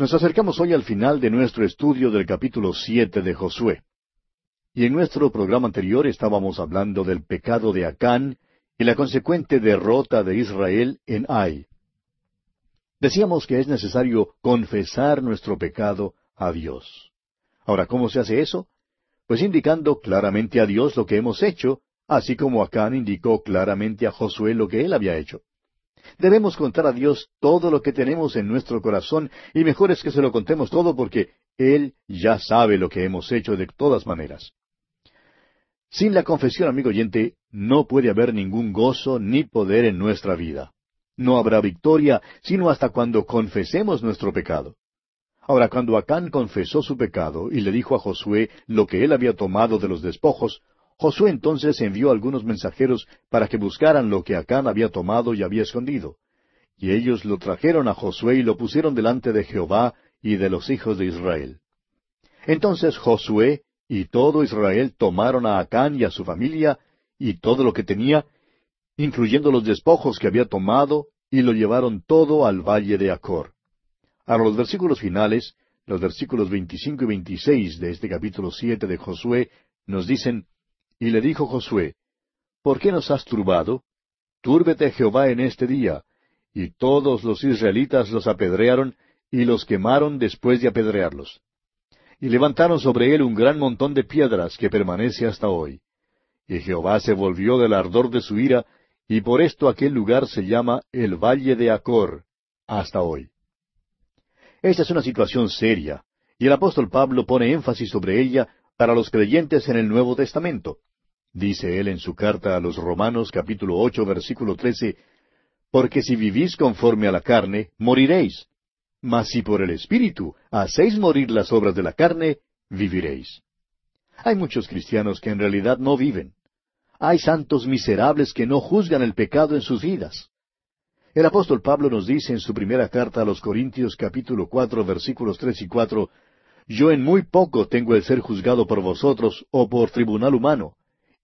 Nos acercamos hoy al final de nuestro estudio del capítulo siete de Josué. Y en nuestro programa anterior estábamos hablando del pecado de Acán y la consecuente derrota de Israel en Ai. Decíamos que es necesario confesar nuestro pecado a Dios. Ahora, ¿cómo se hace eso? Pues indicando claramente a Dios lo que hemos hecho, así como Acán indicó claramente a Josué lo que él había hecho. Debemos contar a Dios todo lo que tenemos en nuestro corazón y mejor es que se lo contemos todo porque Él ya sabe lo que hemos hecho de todas maneras. Sin la confesión, amigo oyente, no puede haber ningún gozo ni poder en nuestra vida. No habrá victoria sino hasta cuando confesemos nuestro pecado. Ahora, cuando Acán confesó su pecado y le dijo a Josué lo que él había tomado de los despojos, Josué entonces envió algunos mensajeros para que buscaran lo que Acán había tomado y había escondido. Y ellos lo trajeron a Josué y lo pusieron delante de Jehová y de los hijos de Israel. Entonces Josué y todo Israel tomaron a Acán y a su familia y todo lo que tenía, incluyendo los despojos que había tomado, y lo llevaron todo al valle de Acor. A los versículos finales, los versículos veinticinco y veintiséis de este capítulo siete de Josué, nos dicen, y le dijo Josué, ¿Por qué nos has turbado? Túrbete Jehová en este día. Y todos los israelitas los apedrearon y los quemaron después de apedrearlos. Y levantaron sobre él un gran montón de piedras que permanece hasta hoy. Y Jehová se volvió del ardor de su ira, y por esto aquel lugar se llama el Valle de Acor, hasta hoy. Esta es una situación seria, y el apóstol Pablo pone énfasis sobre ella para los creyentes en el Nuevo Testamento. Dice él en su carta a los Romanos capítulo ocho versículo trece, Porque si vivís conforme a la carne, moriréis. Mas si por el Espíritu hacéis morir las obras de la carne, viviréis. Hay muchos cristianos que en realidad no viven. Hay santos miserables que no juzgan el pecado en sus vidas. El apóstol Pablo nos dice en su primera carta a los Corintios capítulo cuatro versículos tres y cuatro, Yo en muy poco tengo el ser juzgado por vosotros o por tribunal humano,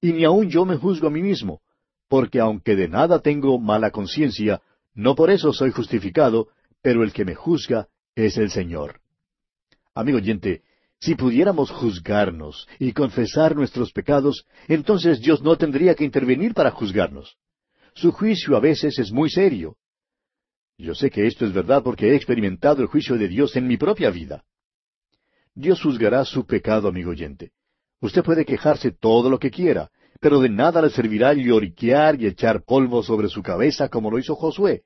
y ni aun yo me juzgo a mí mismo, porque aunque de nada tengo mala conciencia, no por eso soy justificado, pero el que me juzga es el Señor. Amigo oyente, si pudiéramos juzgarnos y confesar nuestros pecados, entonces Dios no tendría que intervenir para juzgarnos. Su juicio a veces es muy serio. Yo sé que esto es verdad porque he experimentado el juicio de Dios en mi propia vida. Dios juzgará su pecado, amigo oyente. Usted puede quejarse todo lo que quiera, pero de nada le servirá lloriquear y echar polvo sobre su cabeza como lo hizo Josué.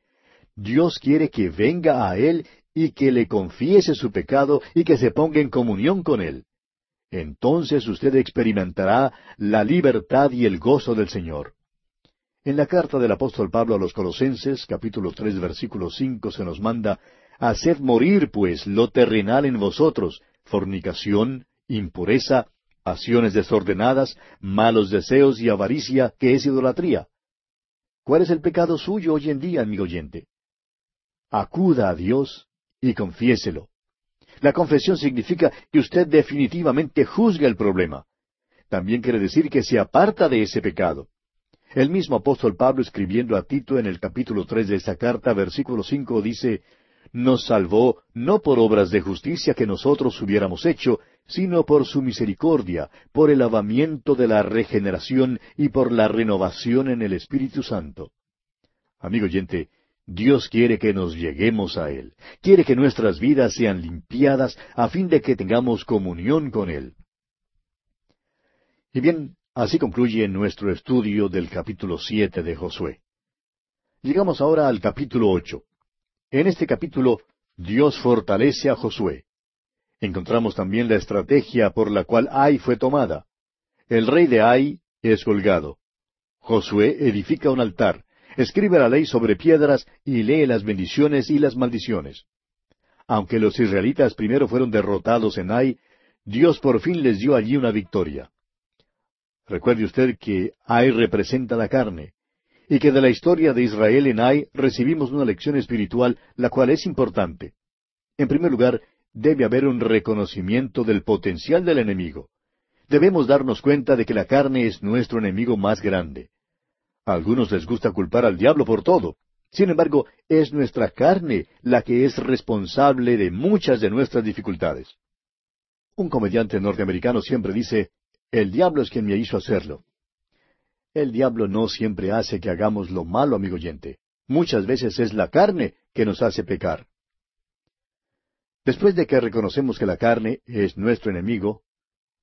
Dios quiere que venga a Él y que le confiese su pecado y que se ponga en comunión con Él. Entonces usted experimentará la libertad y el gozo del Señor. En la carta del apóstol Pablo a los Colosenses, capítulo tres, versículo cinco, se nos manda, Haced morir, pues, lo terrenal en vosotros, fornicación, impureza, pasiones desordenadas, malos deseos y avaricia, que es idolatría. ¿Cuál es el pecado suyo hoy en día, amigo oyente? Acuda a Dios y confiéselo. La confesión significa que usted definitivamente juzga el problema. También quiere decir que se aparta de ese pecado. El mismo apóstol Pablo escribiendo a Tito en el capítulo tres de esta carta, versículo cinco, dice nos salvó no por obras de justicia que nosotros hubiéramos hecho, sino por su misericordia, por el lavamiento de la regeneración y por la renovación en el Espíritu Santo. Amigo oyente, Dios quiere que nos lleguemos a Él, quiere que nuestras vidas sean limpiadas a fin de que tengamos comunión con Él. Y bien, así concluye nuestro estudio del capítulo siete de Josué. Llegamos ahora al capítulo ocho. En este capítulo, Dios fortalece a Josué. Encontramos también la estrategia por la cual Ai fue tomada. El rey de Ai es colgado. Josué edifica un altar, escribe la ley sobre piedras y lee las bendiciones y las maldiciones. Aunque los israelitas primero fueron derrotados en Ai, Dios por fin les dio allí una victoria. Recuerde usted que Ai representa la carne, y que de la historia de Israel en Ai recibimos una lección espiritual, la cual es importante. En primer lugar, debe haber un reconocimiento del potencial del enemigo. Debemos darnos cuenta de que la carne es nuestro enemigo más grande. A algunos les gusta culpar al diablo por todo. Sin embargo, es nuestra carne la que es responsable de muchas de nuestras dificultades. Un comediante norteamericano siempre dice, el diablo es quien me hizo hacerlo. El diablo no siempre hace que hagamos lo malo, amigo oyente. Muchas veces es la carne que nos hace pecar. Después de que reconocemos que la carne es nuestro enemigo,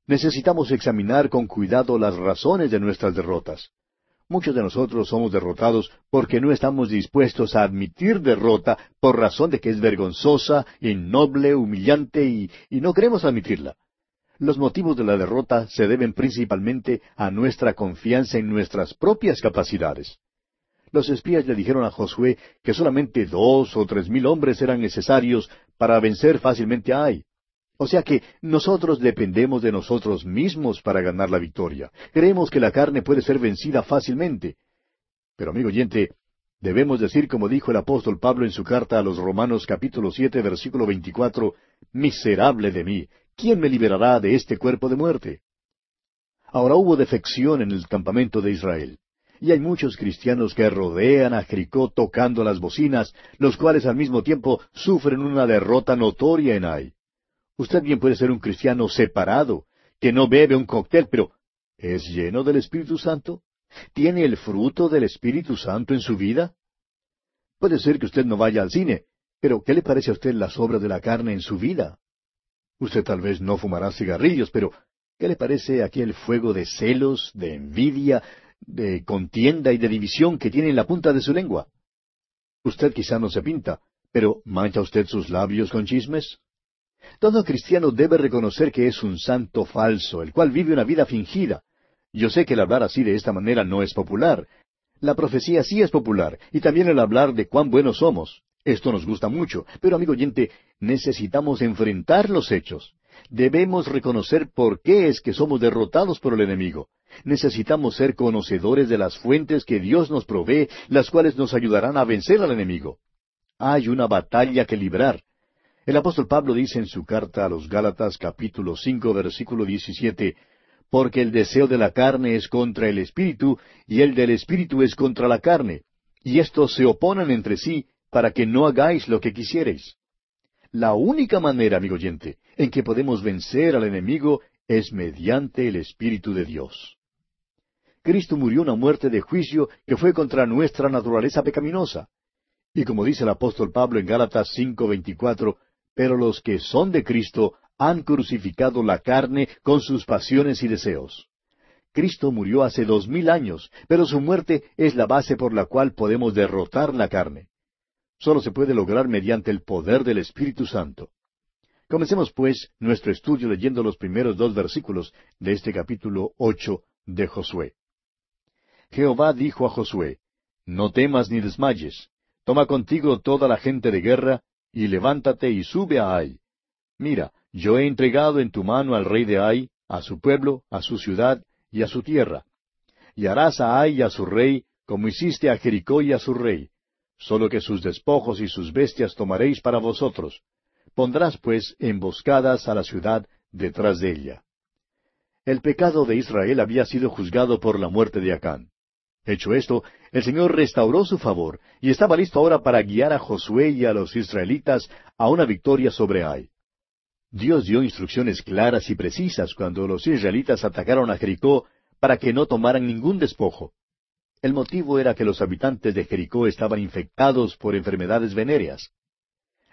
necesitamos examinar con cuidado las razones de nuestras derrotas. Muchos de nosotros somos derrotados porque no estamos dispuestos a admitir derrota por razón de que es vergonzosa, innoble, humillante y, y no queremos admitirla. Los motivos de la derrota se deben principalmente a nuestra confianza en nuestras propias capacidades. Los espías le dijeron a Josué que solamente dos o tres mil hombres eran necesarios para vencer fácilmente a Ai. O sea que nosotros dependemos de nosotros mismos para ganar la victoria. Creemos que la carne puede ser vencida fácilmente. Pero amigo oyente, debemos decir como dijo el apóstol Pablo en su carta a los Romanos capítulo siete versículo veinticuatro, Miserable de mí, ¿quién me liberará de este cuerpo de muerte? Ahora hubo defección en el campamento de Israel. Y hay muchos cristianos que rodean a Jericó tocando las bocinas, los cuales al mismo tiempo sufren una derrota notoria en Ai. Usted bien puede ser un cristiano separado, que no bebe un cóctel, pero ¿es lleno del Espíritu Santo? ¿Tiene el fruto del Espíritu Santo en su vida? Puede ser que usted no vaya al cine, pero ¿qué le parece a usted las obras de la carne en su vida? Usted tal vez no fumará cigarrillos, pero ¿qué le parece aquel fuego de celos, de envidia, de contienda y de división que tiene en la punta de su lengua? Usted quizá no se pinta, pero ¿mancha usted sus labios con chismes? Todo cristiano debe reconocer que es un santo falso, el cual vive una vida fingida. Yo sé que el hablar así de esta manera no es popular. La profecía sí es popular, y también el hablar de cuán buenos somos. Esto nos gusta mucho, pero amigo oyente, necesitamos enfrentar los hechos. Debemos reconocer por qué es que somos derrotados por el enemigo. Necesitamos ser conocedores de las fuentes que Dios nos provee, las cuales nos ayudarán a vencer al enemigo. Hay una batalla que librar. El apóstol Pablo dice en su carta a los Gálatas capítulo cinco versículo diecisiete Porque el deseo de la carne es contra el espíritu, y el del espíritu es contra la carne, y estos se oponen entre sí, para que no hagáis lo que quisiereis. La única manera, amigo oyente, en que podemos vencer al enemigo es mediante el Espíritu de Dios. Cristo murió una muerte de juicio que fue contra nuestra naturaleza pecaminosa. Y como dice el apóstol Pablo en Gálatas 5:24, pero los que son de Cristo han crucificado la carne con sus pasiones y deseos. Cristo murió hace dos mil años, pero su muerte es la base por la cual podemos derrotar la carne. Solo se puede lograr mediante el poder del Espíritu Santo. Comencemos, pues, nuestro estudio leyendo los primeros dos versículos de este capítulo ocho de Josué. Jehová dijo a Josué, No temas ni desmayes, toma contigo toda la gente de guerra, y levántate y sube a Ai. Mira, yo he entregado en tu mano al rey de Ai, a su pueblo, a su ciudad y a su tierra. Y harás a Ai y a su rey como hiciste a Jericó y a su rey, solo que sus despojos y sus bestias tomaréis para vosotros. Pondrás pues emboscadas a la ciudad detrás de ella. El pecado de Israel había sido juzgado por la muerte de Acán. Hecho esto, el Señor restauró su favor y estaba listo ahora para guiar a Josué y a los israelitas a una victoria sobre Ai. Dios dio instrucciones claras y precisas cuando los israelitas atacaron a Jericó para que no tomaran ningún despojo. El motivo era que los habitantes de Jericó estaban infectados por enfermedades venéreas.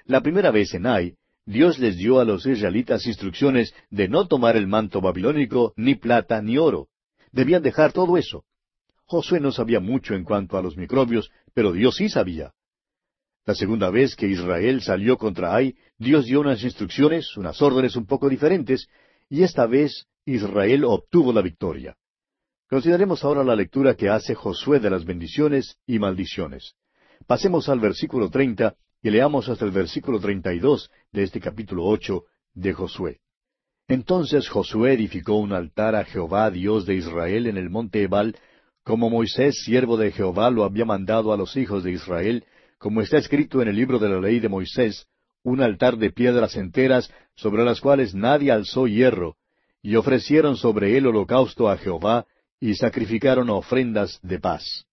La primera vez en Ai, Dios les dio a los israelitas instrucciones de no tomar el manto babilónico, ni plata, ni oro. Debían dejar todo eso. Josué no sabía mucho en cuanto a los microbios, pero Dios sí sabía. La segunda vez que Israel salió contra Ai, Dios dio unas instrucciones, unas órdenes un poco diferentes, y esta vez Israel obtuvo la victoria. Consideremos ahora la lectura que hace Josué de las bendiciones y maldiciones. Pasemos al versículo treinta y leamos hasta el versículo treinta y dos de este capítulo ocho de Josué. Entonces Josué edificó un altar a Jehová Dios de Israel en el monte Ebal, como Moisés, siervo de Jehová, lo había mandado a los hijos de Israel, como está escrito en el libro de la ley de Moisés, un altar de piedras enteras, sobre las cuales nadie alzó hierro, y ofrecieron sobre él holocausto a Jehová, y sacrificaron ofrendas de paz.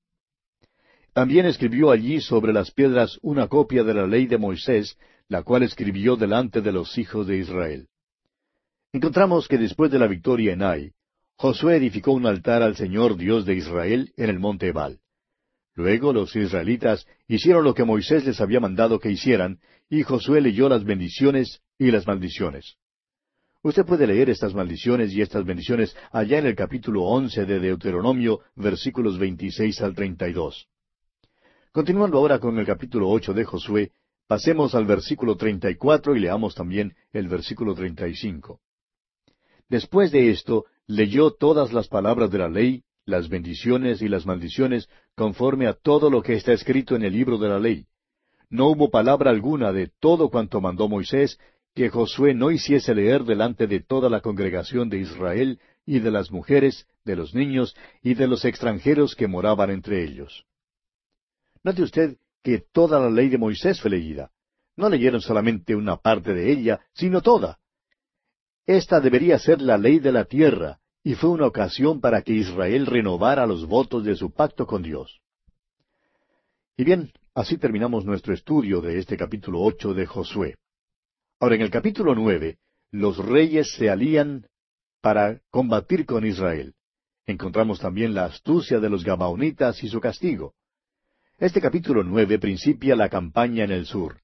También escribió allí sobre las piedras una copia de la ley de Moisés, la cual escribió delante de los hijos de Israel. Encontramos que después de la victoria en Ai, Josué edificó un altar al Señor Dios de Israel en el monte Ebal. Luego los israelitas hicieron lo que Moisés les había mandado que hicieran, y Josué leyó las bendiciones y las maldiciones. Usted puede leer estas maldiciones y estas bendiciones allá en el capítulo once de Deuteronomio, versículos veintiséis al treinta y dos. Continuando ahora con el capítulo ocho de Josué, pasemos al versículo treinta y cuatro y leamos también el versículo treinta y cinco. Después de esto, leyó todas las palabras de la ley, las bendiciones y las maldiciones, conforme a todo lo que está escrito en el libro de la ley. No hubo palabra alguna de todo cuanto mandó Moisés que Josué no hiciese leer delante de toda la congregación de Israel y de las mujeres, de los niños y de los extranjeros que moraban entre ellos. Note usted que toda la ley de Moisés fue leída. No leyeron solamente una parte de ella, sino toda. Esta debería ser la ley de la tierra, y fue una ocasión para que Israel renovara los votos de su pacto con Dios. Y bien, así terminamos nuestro estudio de este capítulo ocho de Josué. Ahora, en el capítulo nueve, los reyes se alían para combatir con Israel. Encontramos también la astucia de los Gabaonitas y su castigo. Este capítulo nueve principia la campaña en el sur.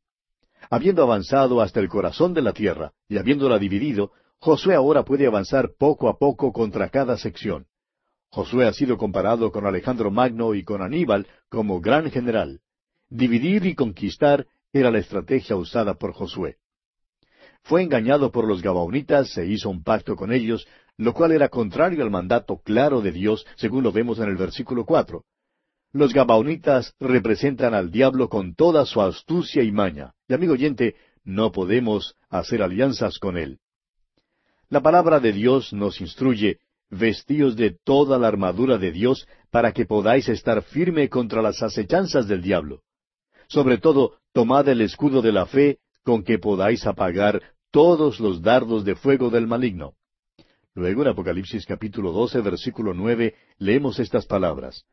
Habiendo avanzado hasta el corazón de la tierra y habiéndola dividido, Josué ahora puede avanzar poco a poco contra cada sección. Josué ha sido comparado con Alejandro Magno y con Aníbal como gran general. Dividir y conquistar era la estrategia usada por Josué. Fue engañado por los Gabaonitas, se hizo un pacto con ellos, lo cual era contrario al mandato claro de Dios, según lo vemos en el versículo cuatro. Los Gabaonitas representan al diablo con toda su astucia y maña. Y amigo oyente, no podemos hacer alianzas con él. La palabra de Dios nos instruye, vestíos de toda la armadura de Dios para que podáis estar firme contra las acechanzas del diablo. Sobre todo, tomad el escudo de la fe con que podáis apagar todos los dardos de fuego del maligno. Luego en Apocalipsis capítulo 12, versículo nueve, leemos estas palabras.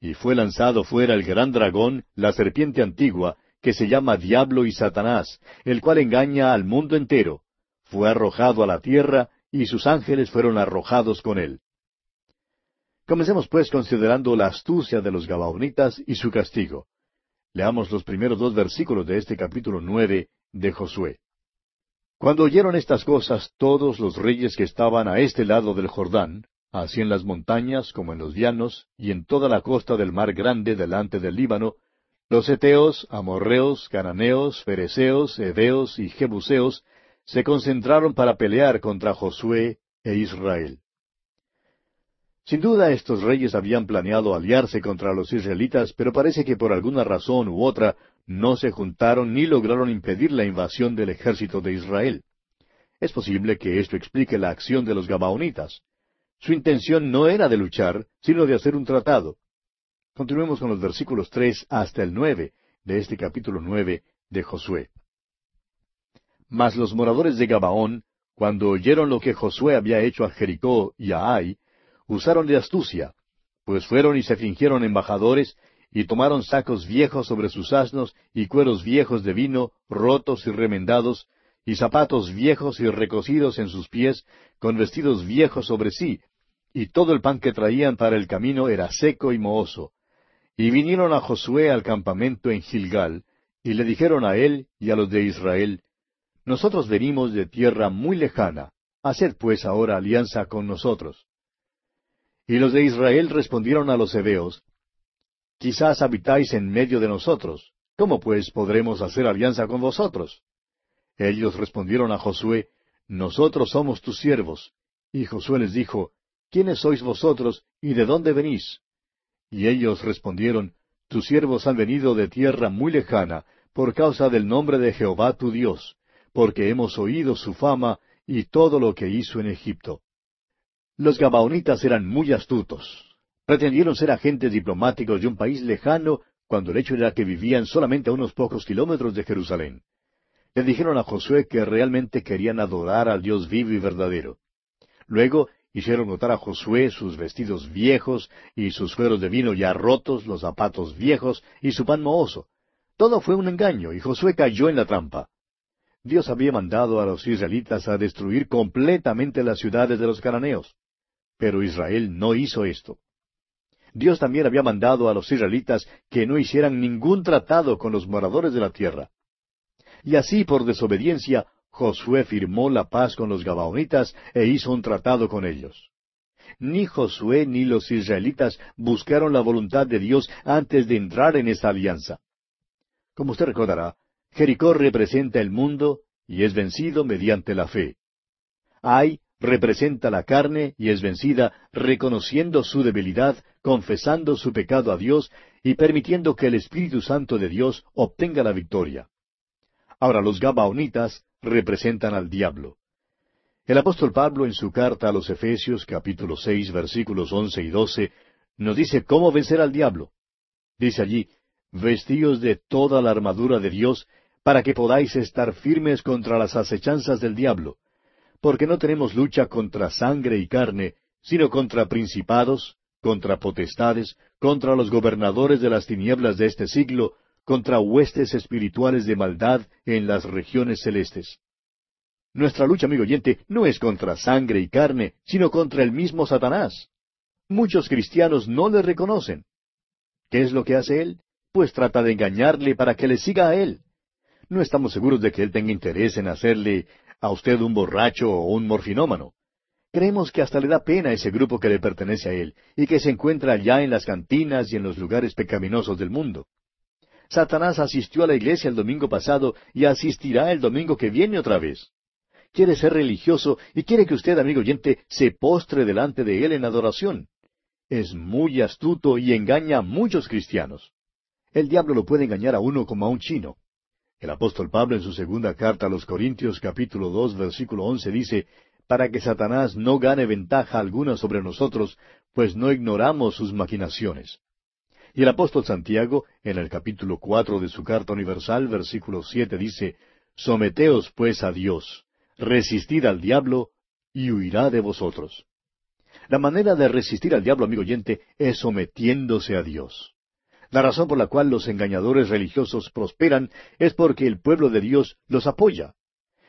Y fue lanzado fuera el gran dragón, la serpiente antigua, que se llama Diablo y Satanás, el cual engaña al mundo entero fue arrojado a la tierra, y sus ángeles fueron arrojados con él. Comencemos pues considerando la astucia de los Gabaonitas y su castigo. Leamos los primeros dos versículos de este capítulo nueve de Josué. Cuando oyeron estas cosas todos los reyes que estaban a este lado del Jordán, así en las montañas como en los llanos, y en toda la costa del mar grande delante del Líbano, los Eteos, Amorreos, Cananeos, Fereceos, Eveos y Jebuseos, se concentraron para pelear contra Josué e Israel. Sin duda estos reyes habían planeado aliarse contra los israelitas, pero parece que por alguna razón u otra no se juntaron ni lograron impedir la invasión del ejército de Israel. Es posible que esto explique la acción de los Gabaonitas. Su intención no era de luchar, sino de hacer un tratado. Continuemos con los versículos tres hasta el nueve de este capítulo nueve de Josué. Mas los moradores de Gabaón, cuando oyeron lo que Josué había hecho a Jericó y a Ai, usaron de astucia, pues fueron y se fingieron embajadores, y tomaron sacos viejos sobre sus asnos, y cueros viejos de vino, rotos y remendados, y zapatos viejos y recocidos en sus pies, con vestidos viejos sobre sí, y todo el pan que traían para el camino era seco y mohoso. Y vinieron a Josué al campamento en Gilgal, y le dijeron a él y a los de Israel, nosotros venimos de tierra muy lejana, haced pues ahora alianza con nosotros. Y los de Israel respondieron a los hebeos, Quizás habitáis en medio de nosotros, ¿cómo pues podremos hacer alianza con vosotros? Ellos respondieron a Josué, Nosotros somos tus siervos. Y Josué les dijo, ¿Quiénes sois vosotros y de dónde venís? Y ellos respondieron, Tus siervos han venido de tierra muy lejana, por causa del nombre de Jehová tu Dios, porque hemos oído su fama y todo lo que hizo en Egipto. Los Gabaonitas eran muy astutos. Pretendieron ser agentes diplomáticos de un país lejano cuando el hecho era que vivían solamente a unos pocos kilómetros de Jerusalén. Le dijeron a Josué que realmente querían adorar al Dios vivo y verdadero. Luego hicieron notar a Josué sus vestidos viejos y sus fueros de vino ya rotos, los zapatos viejos y su pan mohoso. Todo fue un engaño y Josué cayó en la trampa. Dios había mandado a los israelitas a destruir completamente las ciudades de los cananeos. Pero Israel no hizo esto. Dios también había mandado a los israelitas que no hicieran ningún tratado con los moradores de la tierra. Y así, por desobediencia, Josué firmó la paz con los Gabaonitas e hizo un tratado con ellos. Ni Josué ni los israelitas buscaron la voluntad de Dios antes de entrar en esa alianza. Como usted recordará, Jericó representa el mundo y es vencido mediante la fe. Ay representa la carne y es vencida reconociendo su debilidad, confesando su pecado a Dios y permitiendo que el Espíritu Santo de Dios obtenga la victoria. Ahora los Gabaonitas representan al diablo. El apóstol Pablo en su carta a los Efesios capítulo seis versículos once y doce nos dice cómo vencer al diablo. Dice allí, Vestíos de toda la armadura de Dios para que podáis estar firmes contra las acechanzas del diablo, porque no tenemos lucha contra sangre y carne, sino contra principados, contra potestades, contra los gobernadores de las tinieblas de este siglo, contra huestes espirituales de maldad en las regiones celestes. Nuestra lucha, amigo oyente, no es contra sangre y carne, sino contra el mismo Satanás. Muchos cristianos no le reconocen. ¿Qué es lo que hace él? Pues trata de engañarle para que le siga a él. No estamos seguros de que Él tenga interés en hacerle a usted un borracho o un morfinómano. Creemos que hasta le da pena a ese grupo que le pertenece a Él y que se encuentra allá en las cantinas y en los lugares pecaminosos del mundo. Satanás asistió a la iglesia el domingo pasado y asistirá el domingo que viene otra vez. Quiere ser religioso y quiere que usted, amigo oyente, se postre delante de Él en adoración. Es muy astuto y engaña a muchos cristianos. El diablo lo puede engañar a uno como a un chino. El apóstol Pablo en su segunda carta a los Corintios capítulo dos versículo once dice, para que Satanás no gane ventaja alguna sobre nosotros, pues no ignoramos sus maquinaciones. Y el apóstol Santiago, en el capítulo cuatro de su carta universal, versículo siete, dice, Someteos pues a Dios, resistid al diablo, y huirá de vosotros. La manera de resistir al diablo, amigo oyente, es sometiéndose a Dios. La razón por la cual los engañadores religiosos prosperan es porque el pueblo de Dios los apoya.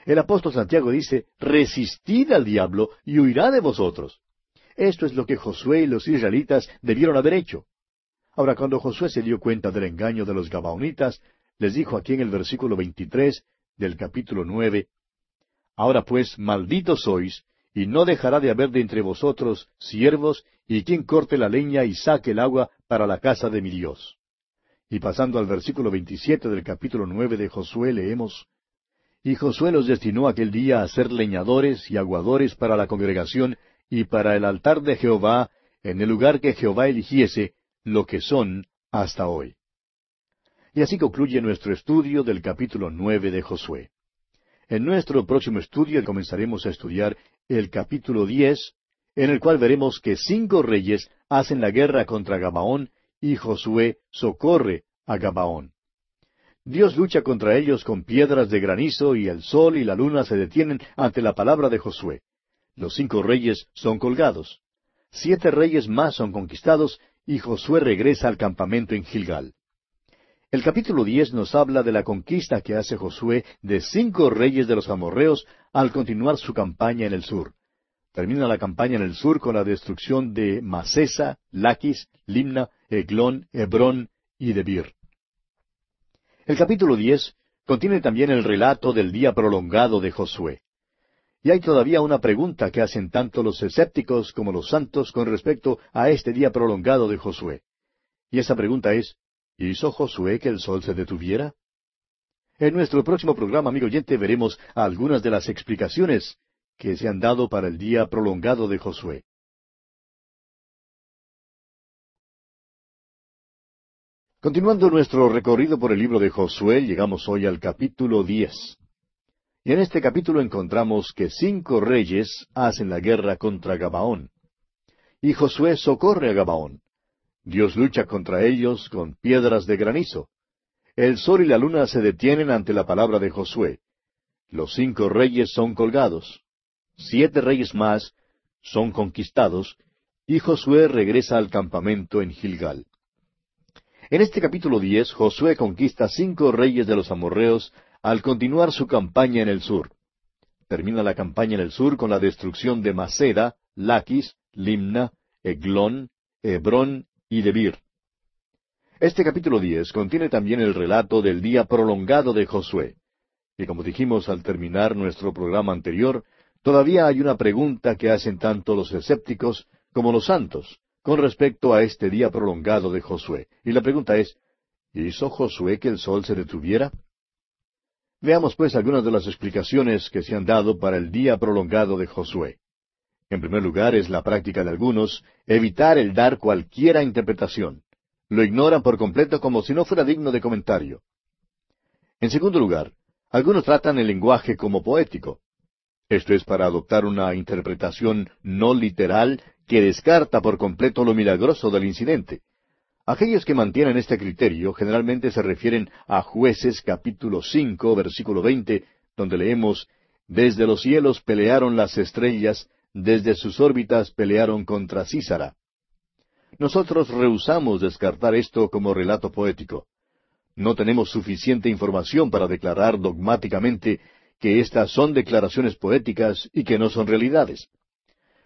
El apóstol Santiago dice, resistid al diablo y huirá de vosotros. Esto es lo que Josué y los israelitas debieron haber hecho. Ahora, cuando Josué se dio cuenta del engaño de los Gabaonitas, les dijo aquí en el versículo 23 del capítulo nueve, Ahora pues, malditos sois, y no dejará de haber de entre vosotros siervos y quien corte la leña y saque el agua para la casa de mi Dios. Y pasando al versículo veintisiete del capítulo nueve de Josué leemos Y Josué los destinó aquel día a ser leñadores y aguadores para la congregación y para el altar de Jehová en el lugar que Jehová eligiese, lo que son hasta hoy. Y así concluye nuestro estudio del capítulo nueve de Josué. En nuestro próximo estudio comenzaremos a estudiar el capítulo diez, en el cual veremos que cinco reyes hacen la guerra contra Gabaón y Josué socorre a Gabaón. Dios lucha contra ellos con piedras de granizo y el sol y la luna se detienen ante la palabra de Josué. Los cinco reyes son colgados. Siete reyes más son conquistados y Josué regresa al campamento en Gilgal. El capítulo diez nos habla de la conquista que hace Josué de cinco reyes de los amorreos al continuar su campaña en el sur. Termina la campaña en el sur con la destrucción de Masesa, Laquis, Limna, Eglón, Hebrón y Debir. El capítulo diez contiene también el relato del día prolongado de Josué. Y hay todavía una pregunta que hacen tanto los escépticos como los santos con respecto a este día prolongado de Josué. Y esa pregunta es, ¿hizo Josué que el sol se detuviera? En nuestro próximo programa, amigo oyente, veremos algunas de las explicaciones que se han dado para el día prolongado de Josué. Continuando nuestro recorrido por el libro de Josué, llegamos hoy al capítulo diez. Y en este capítulo encontramos que cinco reyes hacen la guerra contra Gabaón. Y Josué socorre a Gabaón. Dios lucha contra ellos con piedras de granizo. El sol y la luna se detienen ante la palabra de Josué. Los cinco reyes son colgados siete reyes más son conquistados, y Josué regresa al campamento en Gilgal. En este capítulo diez, Josué conquista cinco reyes de los amorreos al continuar su campaña en el sur. Termina la campaña en el sur con la destrucción de Maceda, Laquis, Limna, Eglón, Hebrón y Debir. Este capítulo diez contiene también el relato del día prolongado de Josué. Y como dijimos al terminar nuestro programa anterior, todavía hay una pregunta que hacen tanto los escépticos como los santos con respecto a este día prolongado de Josué. Y la pregunta es, ¿hizo Josué que el sol se detuviera? Veamos pues algunas de las explicaciones que se han dado para el día prolongado de Josué. En primer lugar, es la práctica de algunos evitar el dar cualquiera interpretación. Lo ignoran por completo como si no fuera digno de comentario. En segundo lugar, algunos tratan el lenguaje como poético. Esto es para adoptar una interpretación no literal que descarta por completo lo milagroso del incidente. Aquellos que mantienen este criterio generalmente se refieren a jueces capítulo cinco versículo veinte, donde leemos Desde los cielos pelearon las estrellas, desde sus órbitas pelearon contra Císara. Nosotros rehusamos descartar esto como relato poético. No tenemos suficiente información para declarar dogmáticamente que estas son declaraciones poéticas y que no son realidades.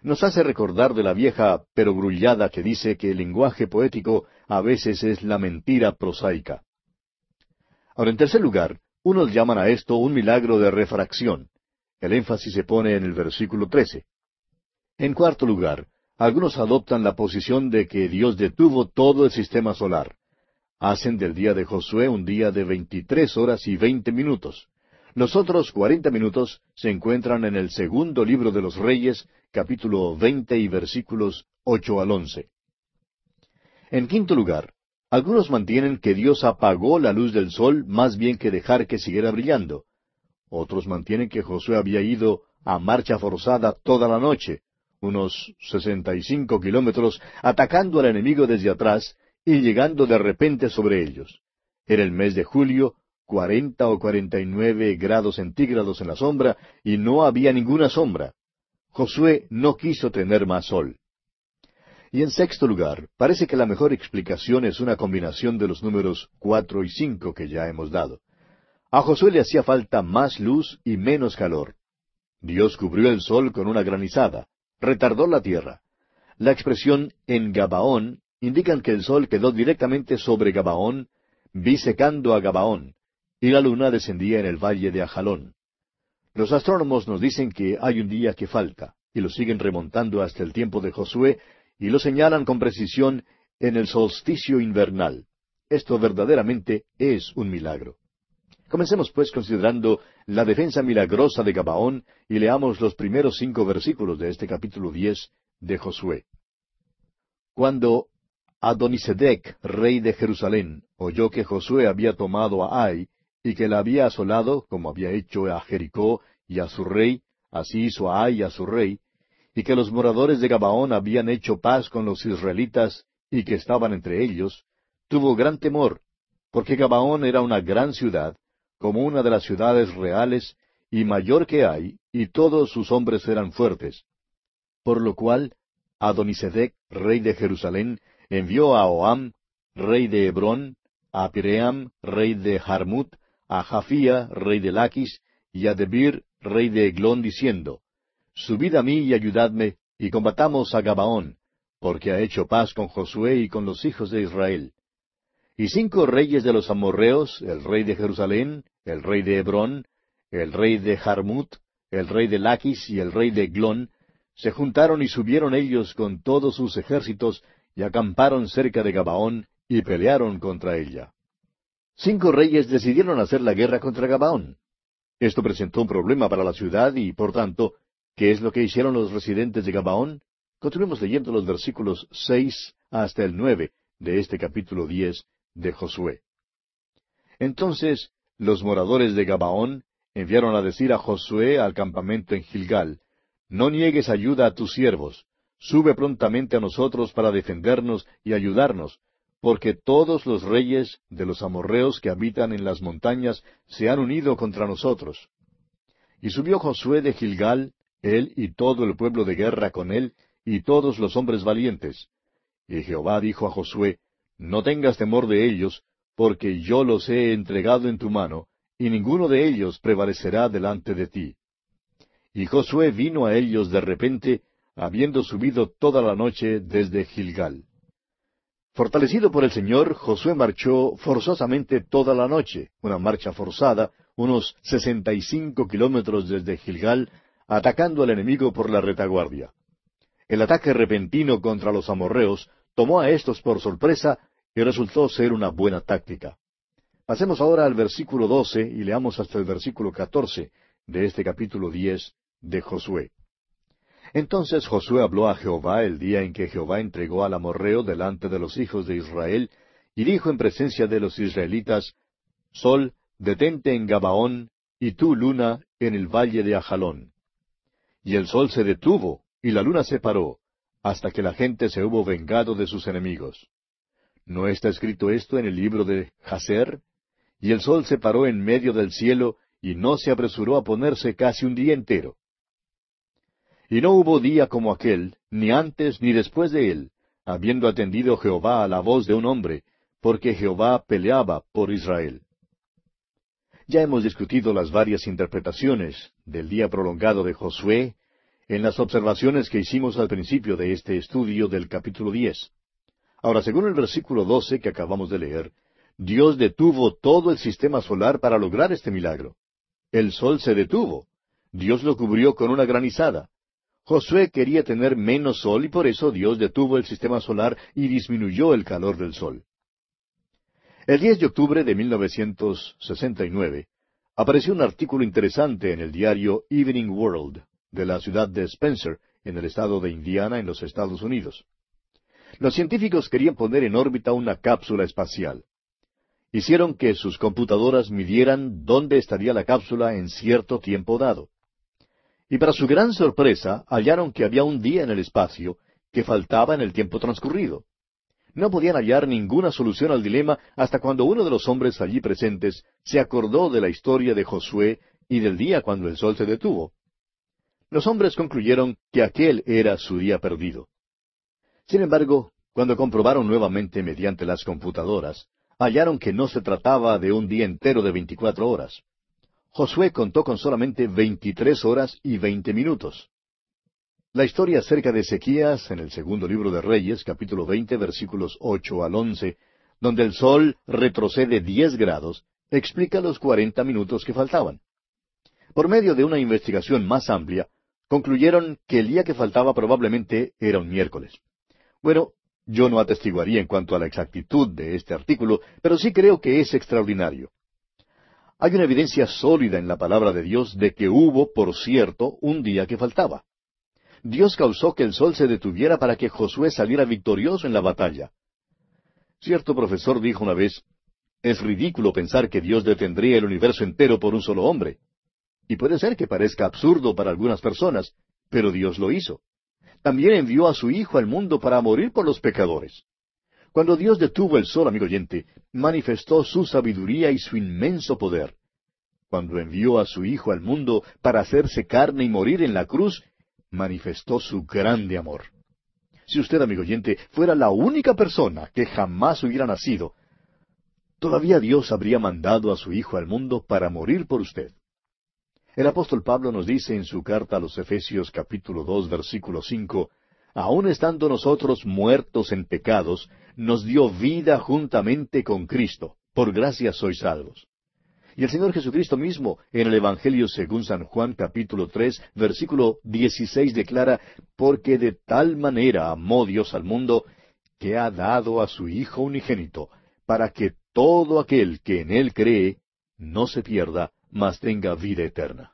Nos hace recordar de la vieja perogrullada que dice que el lenguaje poético a veces es la mentira prosaica. Ahora, en tercer lugar, unos llaman a esto un milagro de refracción. El énfasis se pone en el versículo 13. En cuarto lugar, algunos adoptan la posición de que Dios detuvo todo el sistema solar. Hacen del día de Josué un día de veintitrés horas y veinte minutos. Los otros cuarenta minutos se encuentran en el segundo libro de los Reyes, capítulo veinte y versículos ocho al once. En quinto lugar, algunos mantienen que Dios apagó la luz del sol más bien que dejar que siguiera brillando. Otros mantienen que Josué había ido a marcha forzada toda la noche, unos sesenta y cinco kilómetros, atacando al enemigo desde atrás y llegando de repente sobre ellos. Era el mes de julio, cuarenta o cuarenta y nueve grados centígrados en la sombra, y no había ninguna sombra. Josué no quiso tener más sol. Y en sexto lugar, parece que la mejor explicación es una combinación de los números cuatro y cinco que ya hemos dado. A Josué le hacía falta más luz y menos calor. Dios cubrió el sol con una granizada, retardó la tierra. La expresión en Gabaón indican que el sol quedó directamente sobre Gabaón, bisecando a Gabaón, y la luna descendía en el valle de Ajalón. Los astrónomos nos dicen que hay un día que falta, y lo siguen remontando hasta el tiempo de Josué, y lo señalan con precisión en el solsticio invernal. Esto verdaderamente es un milagro. Comencemos pues considerando la defensa milagrosa de Gabaón y leamos los primeros cinco versículos de este capítulo diez de Josué. Cuando Adonisedec, rey de Jerusalén, oyó que Josué había tomado a Ai y que la había asolado, como había hecho a Jericó y a su rey, así hizo a Ai y a su rey, y que los moradores de Gabaón habían hecho paz con los israelitas y que estaban entre ellos, tuvo gran temor, porque Gabaón era una gran ciudad, como una de las ciudades reales, y mayor que hay, y todos sus hombres eran fuertes. Por lo cual, Adonisedec, rey de Jerusalén, envió a Oam, rey de Hebrón, a Piream, rey de Jarmut, a Jafía, rey de Laquis, y a Debir, rey de Eglón, diciendo, Subid a mí y ayudadme, y combatamos a Gabaón, porque ha hecho paz con Josué y con los hijos de Israel. Y cinco reyes de los amorreos, el rey de Jerusalén, el rey de Hebrón, el rey de Jarmut, el rey de Laquis y el rey de Eglón, se juntaron y subieron ellos con todos sus ejércitos y acamparon cerca de Gabaón y pelearon contra ella. Cinco reyes decidieron hacer la guerra contra Gabaón. Esto presentó un problema para la ciudad y, por tanto, ¿qué es lo que hicieron los residentes de Gabaón? Continuemos leyendo los versículos seis hasta el nueve de este capítulo diez de Josué. Entonces los moradores de Gabaón enviaron a decir a Josué al campamento en Gilgal, No niegues ayuda a tus siervos, sube prontamente a nosotros para defendernos y ayudarnos, porque todos los reyes de los amorreos que habitan en las montañas se han unido contra nosotros. Y subió Josué de Gilgal, él y todo el pueblo de guerra con él, y todos los hombres valientes. Y Jehová dijo a Josué, No tengas temor de ellos, porque yo los he entregado en tu mano, y ninguno de ellos prevalecerá delante de ti. Y Josué vino a ellos de repente, habiendo subido toda la noche desde Gilgal. Fortalecido por el Señor, Josué marchó forzosamente toda la noche, una marcha forzada, unos sesenta y cinco kilómetros desde Gilgal, atacando al enemigo por la retaguardia. El ataque repentino contra los amorreos tomó a estos por sorpresa y resultó ser una buena táctica. Pasemos ahora al versículo doce y leamos hasta el versículo catorce de este capítulo diez de Josué. Entonces Josué habló a Jehová el día en que Jehová entregó al amorreo delante de los hijos de Israel, y dijo en presencia de los israelitas, Sol, detente en Gabaón, y tú, luna, en el valle de Ajalón. Y el sol se detuvo, y la luna se paró, hasta que la gente se hubo vengado de sus enemigos. ¿No está escrito esto en el libro de Jaser? Y el sol se paró en medio del cielo, y no se apresuró a ponerse casi un día entero. Y no hubo día como aquel, ni antes ni después de él, habiendo atendido Jehová a la voz de un hombre, porque Jehová peleaba por Israel. Ya hemos discutido las varias interpretaciones del día prolongado de Josué en las observaciones que hicimos al principio de este estudio del capítulo diez. Ahora, según el versículo doce que acabamos de leer, Dios detuvo todo el sistema solar para lograr este milagro. El sol se detuvo. Dios lo cubrió con una granizada. Josué quería tener menos sol y por eso Dios detuvo el sistema solar y disminuyó el calor del sol. El 10 de octubre de 1969 apareció un artículo interesante en el diario Evening World de la ciudad de Spencer, en el estado de Indiana, en los Estados Unidos. Los científicos querían poner en órbita una cápsula espacial. Hicieron que sus computadoras midieran dónde estaría la cápsula en cierto tiempo dado. Y para su gran sorpresa hallaron que había un día en el espacio que faltaba en el tiempo transcurrido. No podían hallar ninguna solución al dilema hasta cuando uno de los hombres allí presentes se acordó de la historia de Josué y del día cuando el sol se detuvo. Los hombres concluyeron que aquel era su día perdido. Sin embargo, cuando comprobaron nuevamente mediante las computadoras, hallaron que no se trataba de un día entero de veinticuatro horas. Josué contó con solamente veintitrés horas y veinte minutos. La historia acerca de Ezequías en el segundo libro de Reyes, capítulo veinte, versículos ocho al once, donde el sol retrocede diez grados, explica los cuarenta minutos que faltaban. Por medio de una investigación más amplia, concluyeron que el día que faltaba probablemente era un miércoles. Bueno, yo no atestiguaría en cuanto a la exactitud de este artículo, pero sí creo que es extraordinario. Hay una evidencia sólida en la palabra de Dios de que hubo, por cierto, un día que faltaba. Dios causó que el sol se detuviera para que Josué saliera victorioso en la batalla. Cierto profesor dijo una vez, es ridículo pensar que Dios detendría el universo entero por un solo hombre. Y puede ser que parezca absurdo para algunas personas, pero Dios lo hizo. También envió a su Hijo al mundo para morir por los pecadores. Cuando Dios detuvo el sol, amigo oyente, manifestó su sabiduría y su inmenso poder. Cuando envió a su Hijo al mundo para hacerse carne y morir en la cruz, manifestó su grande amor. Si usted, amigo oyente, fuera la única persona que jamás hubiera nacido, todavía Dios habría mandado a su Hijo al mundo para morir por usted. El apóstol Pablo nos dice en su carta a los Efesios capítulo dos versículo cinco aun estando nosotros muertos en pecados, nos dio vida juntamente con Cristo. Por gracia sois salvos. Y el Señor Jesucristo mismo, en el Evangelio según San Juan capítulo tres, versículo dieciséis declara, porque de tal manera amó Dios al mundo, que ha dado a su Hijo unigénito, para que todo aquel que en él cree, no se pierda, mas tenga vida eterna.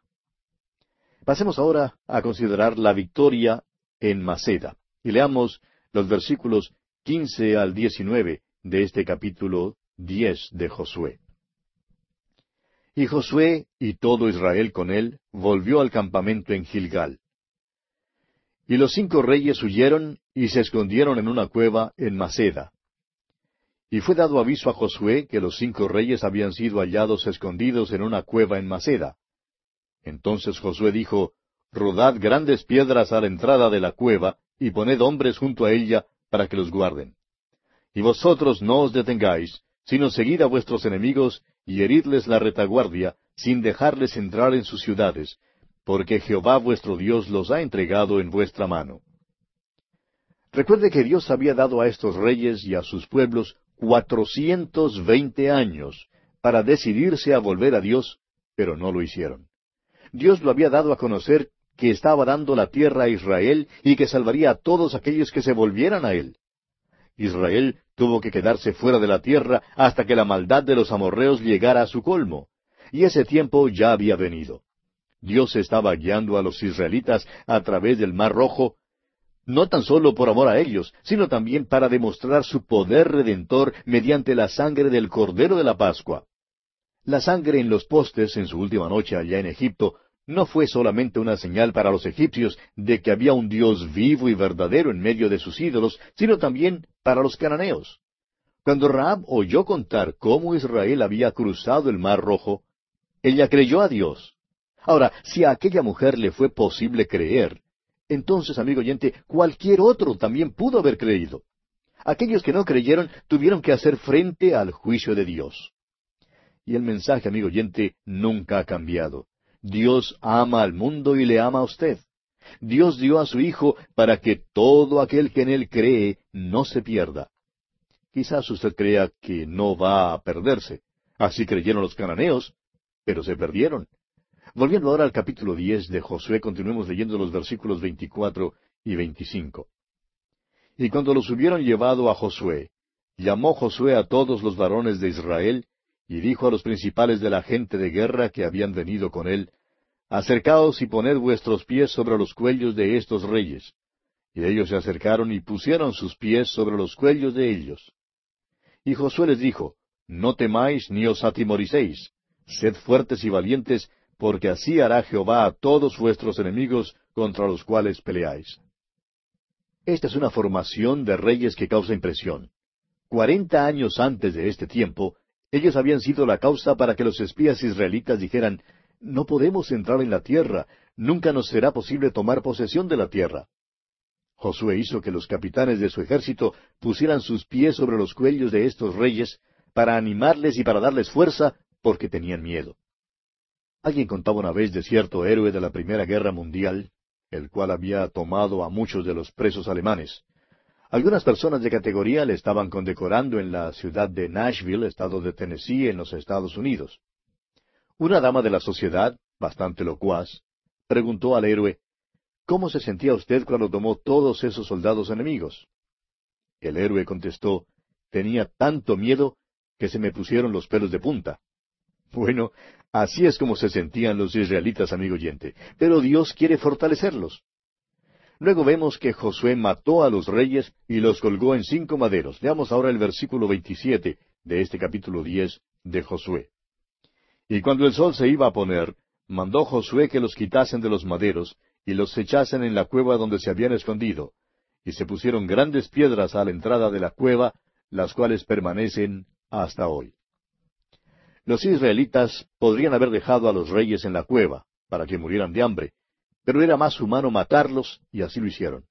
Pasemos ahora a considerar la victoria en Maceda. Y leamos los versículos quince al diecinueve de este capítulo diez de Josué. Y Josué y todo Israel con él volvió al campamento en Gilgal. Y los cinco reyes huyeron y se escondieron en una cueva en Maceda. Y fue dado aviso a Josué que los cinco reyes habían sido hallados escondidos en una cueva en Maceda. Entonces Josué dijo, rodad grandes piedras a la entrada de la cueva, y poned hombres junto a ella para que los guarden. Y vosotros no os detengáis, sino seguid a vuestros enemigos y heridles la retaguardia, sin dejarles entrar en sus ciudades, porque Jehová vuestro Dios los ha entregado en vuestra mano. Recuerde que Dios había dado a estos reyes y a sus pueblos cuatrocientos veinte años para decidirse a volver a Dios, pero no lo hicieron. Dios lo había dado a conocer que estaba dando la tierra a Israel y que salvaría a todos aquellos que se volvieran a él. Israel tuvo que quedarse fuera de la tierra hasta que la maldad de los amorreos llegara a su colmo, y ese tiempo ya había venido. Dios estaba guiando a los israelitas a través del Mar Rojo, no tan solo por amor a ellos, sino también para demostrar su poder redentor mediante la sangre del Cordero de la Pascua. La sangre en los postes en su última noche allá en Egipto no fue solamente una señal para los egipcios de que había un Dios vivo y verdadero en medio de sus ídolos, sino también para los cananeos. Cuando Raab oyó contar cómo Israel había cruzado el Mar Rojo, ella creyó a Dios. Ahora, si a aquella mujer le fue posible creer, entonces, amigo oyente, cualquier otro también pudo haber creído. Aquellos que no creyeron tuvieron que hacer frente al juicio de Dios. Y el mensaje, amigo oyente, nunca ha cambiado. Dios ama al mundo y le ama a usted. Dios dio a su Hijo para que todo aquel que en Él cree no se pierda. Quizás usted crea que no va a perderse. Así creyeron los cananeos, pero se perdieron. Volviendo ahora al capítulo diez de Josué, continuemos leyendo los versículos veinticuatro y veinticinco. Y cuando los hubieron llevado a Josué, llamó Josué a todos los varones de Israel, y dijo a los principales de la gente de guerra que habían venido con él, Acercaos y poned vuestros pies sobre los cuellos de estos reyes. Y ellos se acercaron y pusieron sus pies sobre los cuellos de ellos. Y Josué les dijo, No temáis ni os atimoricéis, sed fuertes y valientes, porque así hará Jehová a todos vuestros enemigos contra los cuales peleáis. Esta es una formación de reyes que causa impresión. Cuarenta años antes de este tiempo, ellos habían sido la causa para que los espías israelitas dijeran, no podemos entrar en la tierra, nunca nos será posible tomar posesión de la tierra. Josué hizo que los capitanes de su ejército pusieran sus pies sobre los cuellos de estos reyes para animarles y para darles fuerza, porque tenían miedo. Alguien contaba una vez de cierto héroe de la Primera Guerra Mundial, el cual había tomado a muchos de los presos alemanes. Algunas personas de categoría le estaban condecorando en la ciudad de Nashville, estado de Tennessee, en los Estados Unidos. Una dama de la sociedad, bastante locuaz, preguntó al héroe, ¿Cómo se sentía usted cuando tomó todos esos soldados enemigos? El héroe contestó, tenía tanto miedo que se me pusieron los pelos de punta. Bueno, así es como se sentían los israelitas, amigo oyente, pero Dios quiere fortalecerlos. Luego vemos que Josué mató a los reyes y los colgó en cinco maderos. Veamos ahora el versículo 27 de este capítulo 10 de Josué. Y cuando el sol se iba a poner, mandó Josué que los quitasen de los maderos y los echasen en la cueva donde se habían escondido. Y se pusieron grandes piedras a la entrada de la cueva, las cuales permanecen hasta hoy. Los israelitas podrían haber dejado a los reyes en la cueva, para que murieran de hambre, pero era más humano matarlos, y así lo hicieron.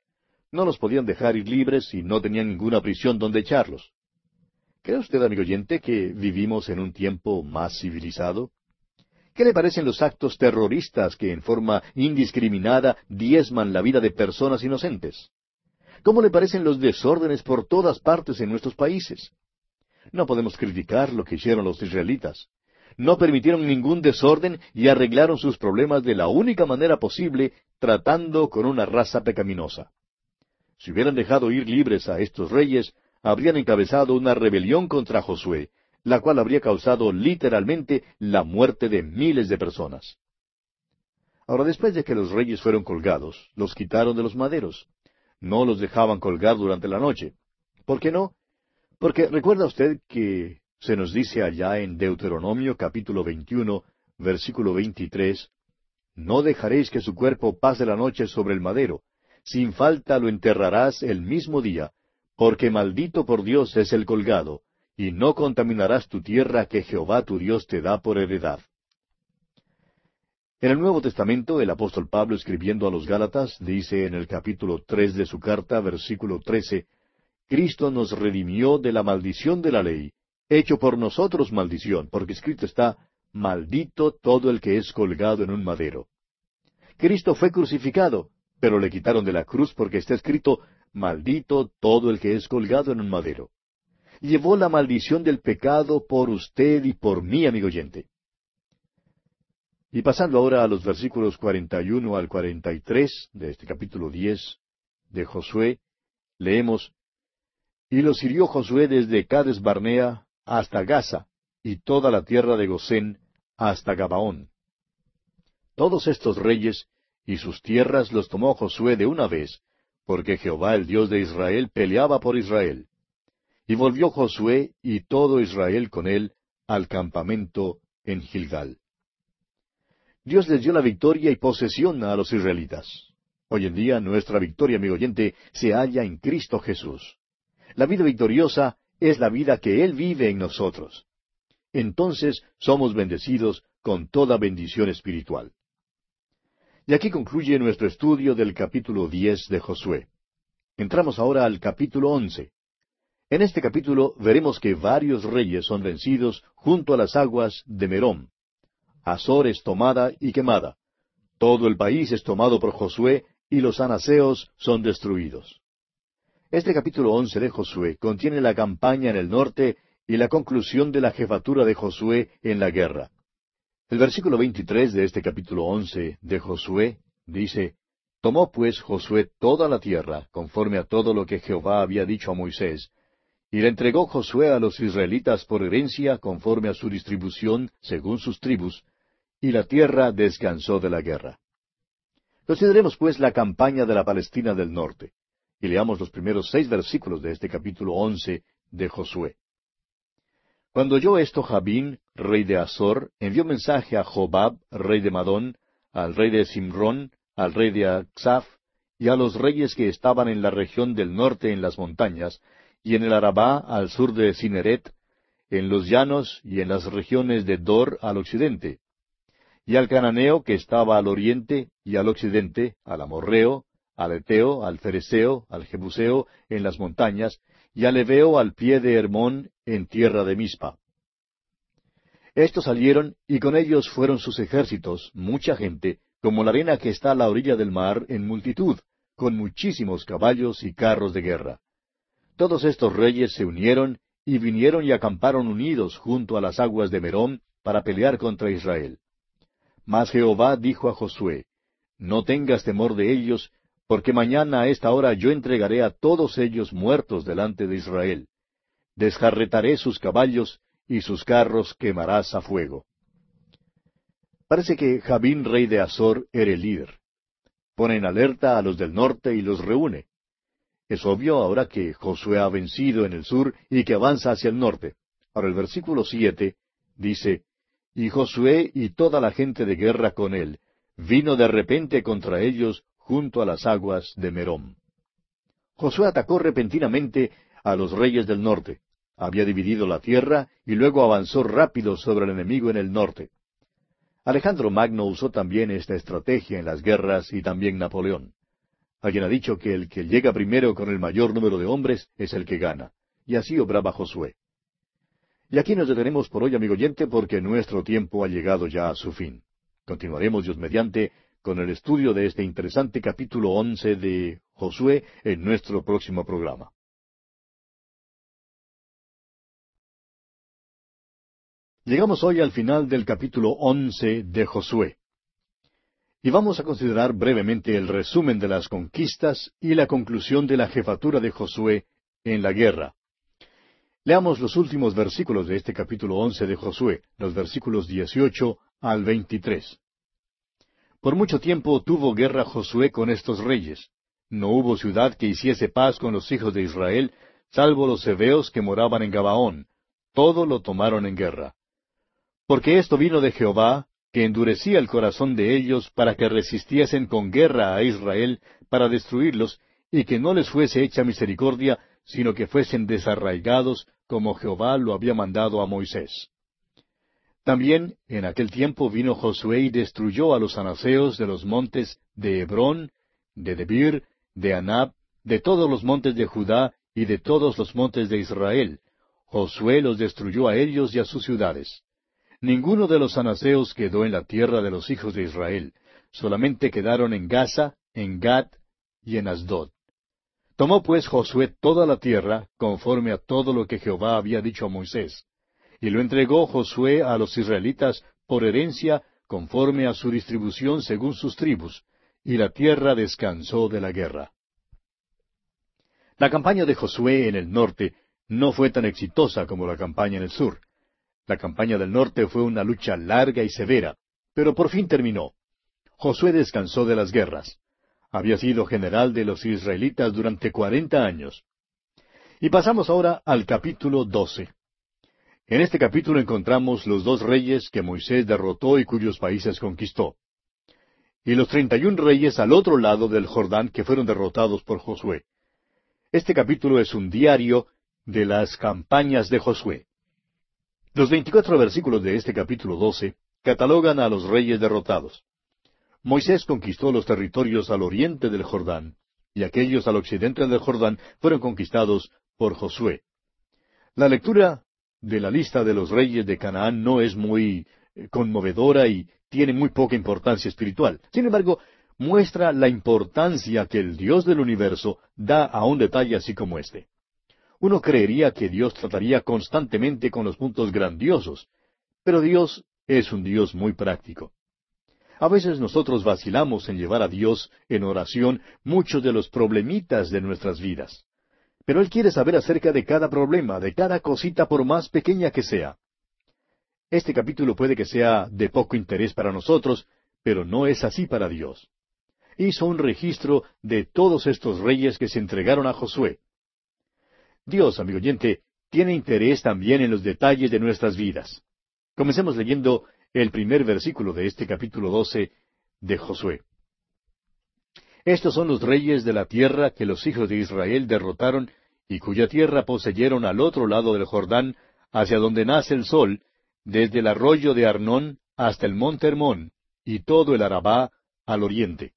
No los podían dejar ir libres y no tenían ninguna prisión donde echarlos. ¿Cree usted, amigo oyente, que vivimos en un tiempo más civilizado? ¿Qué le parecen los actos terroristas que en forma indiscriminada diezman la vida de personas inocentes? ¿Cómo le parecen los desórdenes por todas partes en nuestros países? No podemos criticar lo que hicieron los israelitas no permitieron ningún desorden y arreglaron sus problemas de la única manera posible, tratando con una raza pecaminosa. Si hubieran dejado ir libres a estos reyes, habrían encabezado una rebelión contra Josué, la cual habría causado literalmente la muerte de miles de personas. Ahora, después de que los reyes fueron colgados, los quitaron de los maderos. No los dejaban colgar durante la noche. ¿Por qué no? Porque recuerda usted que se nos dice allá en Deuteronomio capítulo 21, versículo 23, No dejaréis que su cuerpo pase la noche sobre el madero, sin falta lo enterrarás el mismo día, porque maldito por Dios es el colgado, y no contaminarás tu tierra que Jehová tu Dios te da por heredad. En el Nuevo Testamento, el apóstol Pablo escribiendo a los Gálatas dice en el capítulo tres de su carta, versículo trece, Cristo nos redimió de la maldición de la ley, hecho por nosotros maldición, porque escrito está, maldito todo el que es colgado en un madero. Cristo fue crucificado, pero le quitaron de la cruz porque está escrito, maldito todo el que es colgado en un madero. Llevó la maldición del pecado por usted y por mí, amigo oyente. Y pasando ahora a los versículos 41 al 43 de este capítulo 10 de Josué, leemos, Y los hirió Josué desde Cades Barnea hasta Gaza, y toda la tierra de Gosén hasta Gabaón. Todos estos reyes y sus tierras los tomó Josué de una vez, porque Jehová el Dios de Israel peleaba por Israel. Y volvió Josué y todo Israel con él al campamento en Gilgal. Dios les dio la victoria y posesión a los israelitas. Hoy en día nuestra victoria, amigo oyente, se halla en Cristo Jesús. La vida victoriosa es la vida que Él vive en nosotros. Entonces somos bendecidos con toda bendición espiritual. Y aquí concluye nuestro estudio del capítulo diez de Josué. Entramos ahora al capítulo once. En este capítulo veremos que varios reyes son vencidos junto a las aguas de Merón. Azor es tomada y quemada. Todo el país es tomado por Josué y los anaseos son destruidos. Este capítulo once de Josué contiene la campaña en el norte y la conclusión de la jefatura de Josué en la guerra. El versículo 23 de este capítulo once de Josué dice, Tomó pues Josué toda la tierra, conforme a todo lo que Jehová había dicho a Moisés, y la entregó Josué a los israelitas por herencia, conforme a su distribución, según sus tribus, y la tierra descansó de la guerra. Consideremos pues la campaña de la Palestina del norte, y leamos los primeros seis versículos de este capítulo once de Josué. Cuando oyó esto Jabín, rey de Azor, envió mensaje a Jobab, rey de Madón, al rey de Simrón, al rey de Aksaf, y a los reyes que estaban en la región del norte en las montañas, y en el Arabá al sur de Cineret, en los llanos y en las regiones de Dor al occidente, y al cananeo que estaba al oriente y al occidente, al amorreo, al eteo, al fereceo, al jebuseo en las montañas, y al Leveo al pie de Hermón en tierra de Mispa. Estos salieron, y con ellos fueron sus ejércitos, mucha gente, como la arena que está a la orilla del mar, en multitud, con muchísimos caballos y carros de guerra. Todos estos reyes se unieron y vinieron y acamparon unidos junto a las aguas de Merón para pelear contra Israel. Mas Jehová dijo a Josué, No tengas temor de ellos, porque mañana a esta hora yo entregaré a todos ellos muertos delante de Israel. Desjarretaré sus caballos y sus carros quemarás a fuego. Parece que Jabín, rey de Azor, era el líder. Pone en alerta a los del norte y los reúne. Es obvio ahora que Josué ha vencido en el sur y que avanza hacia el norte. Ahora el versículo siete dice, Y Josué y toda la gente de guerra con él vino de repente contra ellos junto a las aguas de Merón. Josué atacó repentinamente a los reyes del norte. Había dividido la tierra y luego avanzó rápido sobre el enemigo en el norte. Alejandro Magno usó también esta estrategia en las guerras y también Napoleón. Alguien ha dicho que el que llega primero con el mayor número de hombres es el que gana. Y así obraba Josué. Y aquí nos detenemos por hoy, amigo oyente, porque nuestro tiempo ha llegado ya a su fin. Continuaremos, Dios mediante, con el estudio de este interesante capítulo once de Josué en nuestro próximo programa. Llegamos hoy al final del capítulo once de Josué. Y vamos a considerar brevemente el resumen de las conquistas y la conclusión de la jefatura de Josué en la guerra. Leamos los últimos versículos de este capítulo once de Josué, los versículos dieciocho al veintitrés. Por mucho tiempo tuvo guerra Josué con estos reyes. No hubo ciudad que hiciese paz con los hijos de Israel, salvo los heveos que moraban en Gabaón. Todo lo tomaron en guerra. Porque esto vino de Jehová, que endurecía el corazón de ellos para que resistiesen con guerra a Israel para destruirlos, y que no les fuese hecha misericordia, sino que fuesen desarraigados, como Jehová lo había mandado a Moisés. También en aquel tiempo vino Josué y destruyó a los anaseos de los montes de Hebrón, de Debir, de Anab, de todos los montes de Judá y de todos los montes de Israel. Josué los destruyó a ellos y a sus ciudades. Ninguno de los anaseos quedó en la tierra de los hijos de Israel, solamente quedaron en Gaza, en Gad y en Asdod. Tomó pues Josué toda la tierra, conforme a todo lo que Jehová había dicho a Moisés, y lo entregó Josué a los israelitas por herencia, conforme a su distribución según sus tribus, y la tierra descansó de la guerra. La campaña de Josué en el norte no fue tan exitosa como la campaña en el sur. La campaña del norte fue una lucha larga y severa, pero por fin terminó. Josué descansó de las guerras. Había sido general de los israelitas durante cuarenta años. Y pasamos ahora al capítulo doce. En este capítulo encontramos los dos reyes que Moisés derrotó y cuyos países conquistó. Y los treinta y un reyes al otro lado del Jordán que fueron derrotados por Josué. Este capítulo es un diario de las campañas de Josué. Los veinticuatro versículos de este capítulo doce catalogan a los reyes derrotados. Moisés conquistó los territorios al oriente del Jordán, y aquellos al occidente del Jordán fueron conquistados por Josué. La lectura de la lista de los reyes de Canaán no es muy eh, conmovedora y tiene muy poca importancia espiritual. Sin embargo, muestra la importancia que el Dios del universo da a un detalle así como este. Uno creería que Dios trataría constantemente con los puntos grandiosos, pero Dios es un Dios muy práctico. A veces nosotros vacilamos en llevar a Dios en oración muchos de los problemitas de nuestras vidas. Pero Él quiere saber acerca de cada problema, de cada cosita por más pequeña que sea. Este capítulo puede que sea de poco interés para nosotros, pero no es así para Dios. Hizo un registro de todos estos reyes que se entregaron a Josué. Dios, amigo oyente, tiene interés también en los detalles de nuestras vidas. Comencemos leyendo el primer versículo de este capítulo doce de Josué. Estos son los reyes de la tierra que los hijos de Israel derrotaron y cuya tierra poseyeron al otro lado del Jordán, hacia donde nace el sol, desde el arroyo de Arnón hasta el monte Hermón, y todo el Arabá al oriente.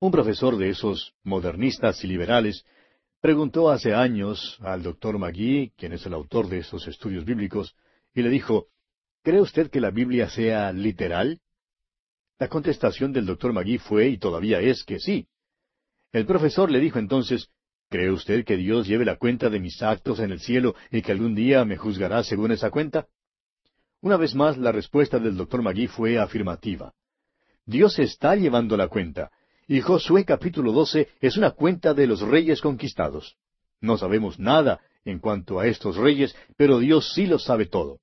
Un profesor de esos modernistas y liberales preguntó hace años al doctor Magui, quien es el autor de esos estudios bíblicos, y le dijo, ¿Cree usted que la Biblia sea literal? La contestación del doctor Magui fue, y todavía es, que sí. El profesor le dijo entonces, ¿Cree usted que Dios lleve la cuenta de mis actos en el cielo y que algún día me juzgará según esa cuenta? Una vez más, la respuesta del doctor Magui fue afirmativa. Dios está llevando la cuenta, y Josué capítulo 12 es una cuenta de los reyes conquistados. No sabemos nada en cuanto a estos reyes, pero Dios sí lo sabe todo.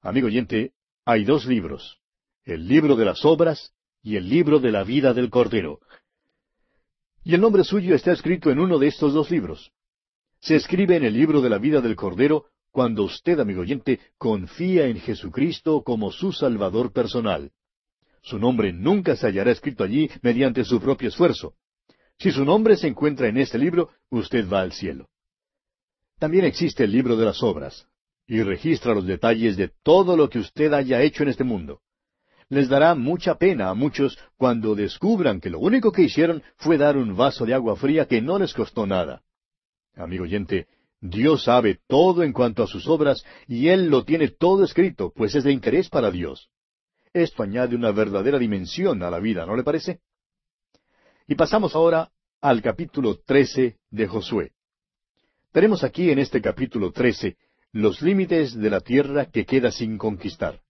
Amigo oyente, hay dos libros, el libro de las obras y el libro de la vida del Cordero. Y el nombre suyo está escrito en uno de estos dos libros. Se escribe en el libro de la vida del Cordero cuando usted, amigo oyente, confía en Jesucristo como su Salvador personal. Su nombre nunca se hallará escrito allí mediante su propio esfuerzo. Si su nombre se encuentra en este libro, usted va al cielo. También existe el libro de las obras, y registra los detalles de todo lo que usted haya hecho en este mundo. Les dará mucha pena a muchos cuando descubran que lo único que hicieron fue dar un vaso de agua fría que no les costó nada. Amigo oyente, Dios sabe todo en cuanto a sus obras y Él lo tiene todo escrito, pues es de interés para Dios. Esto añade una verdadera dimensión a la vida, ¿no le parece? Y pasamos ahora al capítulo trece de Josué. Tenemos aquí en este capítulo trece los límites de la tierra que queda sin conquistar.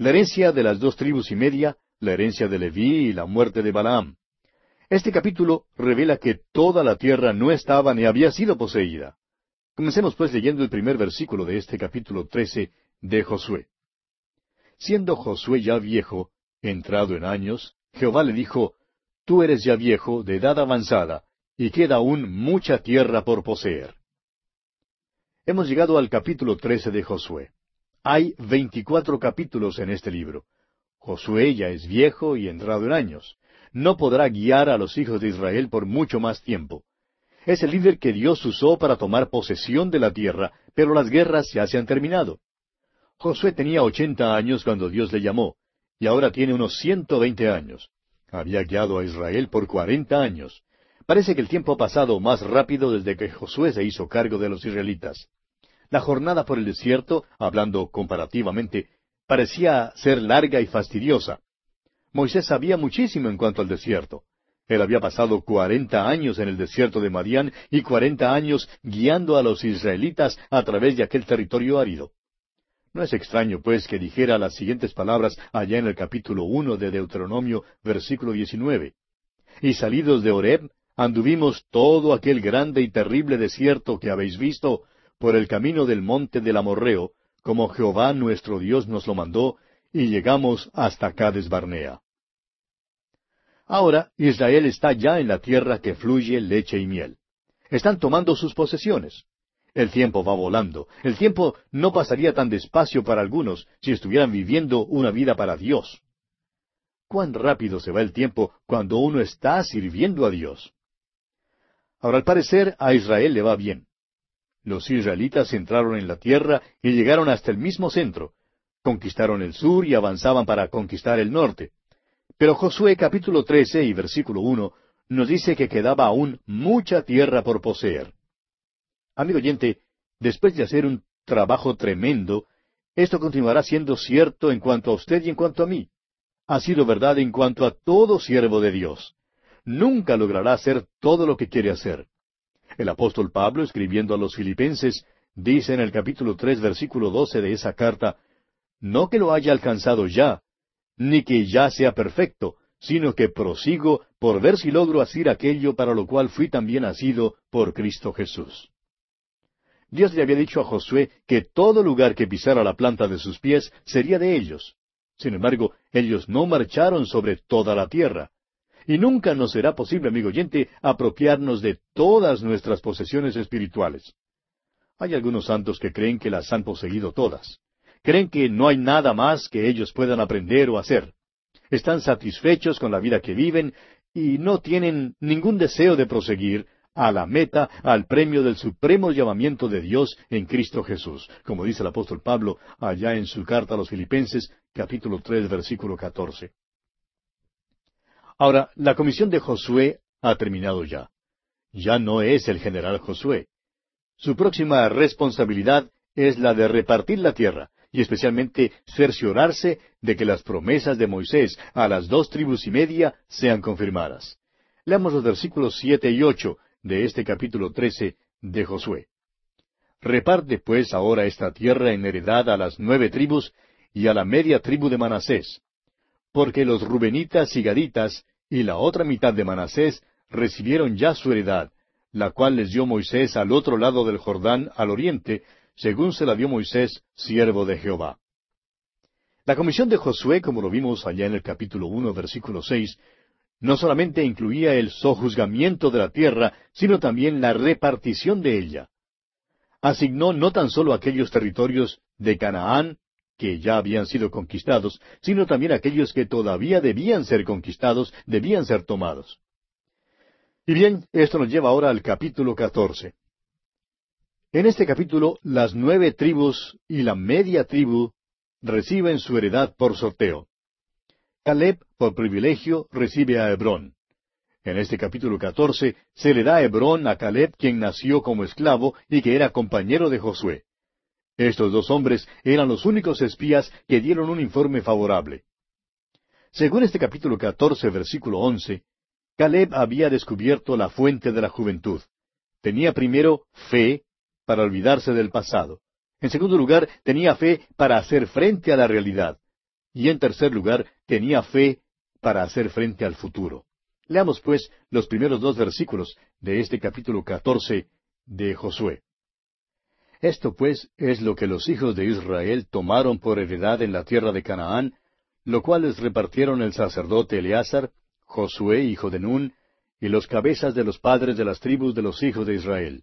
La herencia de las dos tribus y media, la herencia de Leví y la muerte de Balaam. Este capítulo revela que toda la tierra no estaba ni había sido poseída. Comencemos pues leyendo el primer versículo de este capítulo trece de Josué. Siendo Josué ya viejo, entrado en años, Jehová le dijo, Tú eres ya viejo, de edad avanzada, y queda aún mucha tierra por poseer. Hemos llegado al capítulo trece de Josué. Hay veinticuatro capítulos en este libro. Josué ya es viejo y entrado en años. No podrá guiar a los hijos de Israel por mucho más tiempo. Es el líder que Dios usó para tomar posesión de la tierra, pero las guerras ya se han terminado. Josué tenía ochenta años cuando Dios le llamó, y ahora tiene unos ciento veinte años. Había guiado a Israel por cuarenta años. Parece que el tiempo ha pasado más rápido desde que Josué se hizo cargo de los israelitas. La jornada por el desierto, hablando comparativamente, parecía ser larga y fastidiosa. Moisés sabía muchísimo en cuanto al desierto. Él había pasado cuarenta años en el desierto de Madián y cuarenta años guiando a los israelitas a través de aquel territorio árido. No es extraño, pues, que dijera las siguientes palabras allá en el capítulo uno de Deuteronomio, versículo diecinueve. Y salidos de Horeb, anduvimos todo aquel grande y terrible desierto que habéis visto, por el camino del monte del Amorreo, como Jehová nuestro Dios nos lo mandó, y llegamos hasta Cades Barnea. Ahora Israel está ya en la tierra que fluye leche y miel. Están tomando sus posesiones. El tiempo va volando. El tiempo no pasaría tan despacio para algunos si estuvieran viviendo una vida para Dios. Cuán rápido se va el tiempo cuando uno está sirviendo a Dios. Ahora, al parecer, a Israel le va bien. Los israelitas entraron en la tierra y llegaron hasta el mismo centro. Conquistaron el sur y avanzaban para conquistar el norte. Pero Josué capítulo 13 y versículo 1 nos dice que quedaba aún mucha tierra por poseer. Amigo oyente, después de hacer un trabajo tremendo, esto continuará siendo cierto en cuanto a usted y en cuanto a mí. Ha sido verdad en cuanto a todo siervo de Dios. Nunca logrará hacer todo lo que quiere hacer. El apóstol Pablo, escribiendo a los filipenses, dice en el capítulo tres, versículo doce de esa carta, No que lo haya alcanzado ya, ni que ya sea perfecto, sino que prosigo por ver si logro hacer aquello para lo cual fui también nacido por Cristo Jesús. Dios le había dicho a Josué que todo lugar que pisara la planta de sus pies sería de ellos. Sin embargo, ellos no marcharon sobre toda la tierra. Y nunca nos será posible, amigo oyente, apropiarnos de todas nuestras posesiones espirituales. Hay algunos santos que creen que las han poseído todas. Creen que no hay nada más que ellos puedan aprender o hacer. Están satisfechos con la vida que viven y no tienen ningún deseo de proseguir a la meta, al premio del supremo llamamiento de Dios en Cristo Jesús, como dice el apóstol Pablo allá en su carta a los Filipenses, capítulo tres, versículo catorce. Ahora, la comisión de Josué ha terminado ya. Ya no es el general Josué. Su próxima responsabilidad es la de repartir la tierra, y especialmente cerciorarse de que las promesas de Moisés a las dos tribus y media sean confirmadas. Leamos los versículos siete y ocho de este capítulo trece de Josué. Reparte pues ahora esta tierra en heredad a las nueve tribus y a la media tribu de Manasés, porque los rubenitas y gaditas y la otra mitad de Manasés recibieron ya su heredad, la cual les dio Moisés al otro lado del Jordán, al oriente, según se la dio Moisés, siervo de Jehová. La comisión de Josué, como lo vimos allá en el capítulo uno, versículo seis, no solamente incluía el sojuzgamiento de la tierra, sino también la repartición de ella. Asignó no tan solo aquellos territorios de Canaán, que ya habían sido conquistados, sino también aquellos que todavía debían ser conquistados, debían ser tomados. Y bien, esto nos lleva ahora al capítulo catorce. En este capítulo, las nueve tribus y la media tribu reciben su heredad por sorteo. Caleb, por privilegio, recibe a Hebrón. En este capítulo catorce se le da Hebrón a Caleb, quien nació como esclavo y que era compañero de Josué. Estos dos hombres eran los únicos espías que dieron un informe favorable. Según este capítulo catorce, versículo once, Caleb había descubierto la fuente de la juventud. Tenía primero fe para olvidarse del pasado. En segundo lugar, tenía fe para hacer frente a la realidad. Y en tercer lugar, tenía fe para hacer frente al futuro. Leamos pues los primeros dos versículos de este capítulo catorce de Josué. Esto pues es lo que los hijos de Israel tomaron por heredad en la tierra de Canaán, lo cual les repartieron el sacerdote Eleazar, Josué, hijo de Nun, y los cabezas de los padres de las tribus de los hijos de Israel.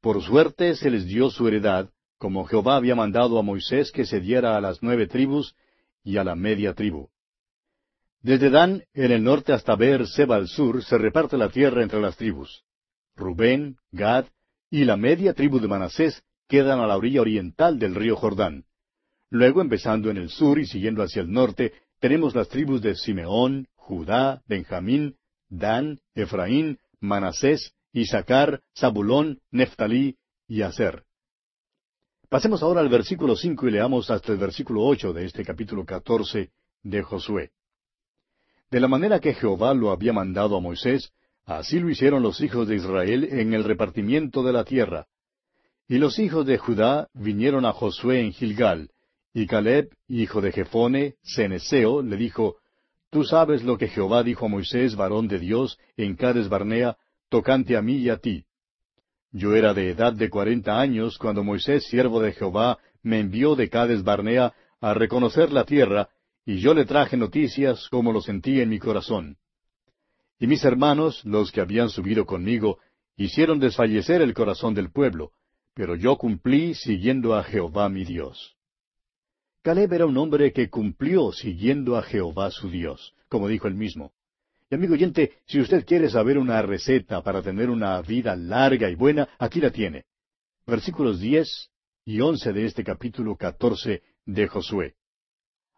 Por suerte se les dio su heredad, como Jehová había mandado a Moisés que se diera a las nueve tribus y a la media tribu. Desde Dan, en el norte hasta Ber Seba al sur, se reparte la tierra entre las tribus. Rubén, Gad, y la media tribu de Manasés quedan a la orilla oriental del río Jordán. Luego, empezando en el sur y siguiendo hacia el norte, tenemos las tribus de Simeón, Judá, Benjamín, Dan, Efraín, Manasés, Isaacar, Zabulón, Neftalí y Aser. Pasemos ahora al versículo cinco y leamos hasta el versículo ocho de este capítulo catorce de Josué. De la manera que Jehová lo había mandado a Moisés, así lo hicieron los hijos de Israel en el repartimiento de la tierra. Y los hijos de Judá vinieron a Josué en Gilgal, y Caleb, hijo de Jefone, Ceneseo, le dijo, Tú sabes lo que Jehová dijo a Moisés, varón de Dios, en Cades Barnea, tocante a mí y a ti. Yo era de edad de cuarenta años cuando Moisés, siervo de Jehová, me envió de Cades Barnea a reconocer la tierra, y yo le traje noticias como lo sentí en mi corazón. Y mis hermanos, los que habían subido conmigo, hicieron desfallecer el corazón del pueblo, pero yo cumplí siguiendo a Jehová mi Dios. Caleb era un hombre que cumplió siguiendo a Jehová su Dios, como dijo él mismo. Y amigo oyente, si usted quiere saber una receta para tener una vida larga y buena, aquí la tiene. Versículos diez y once de este capítulo catorce de Josué.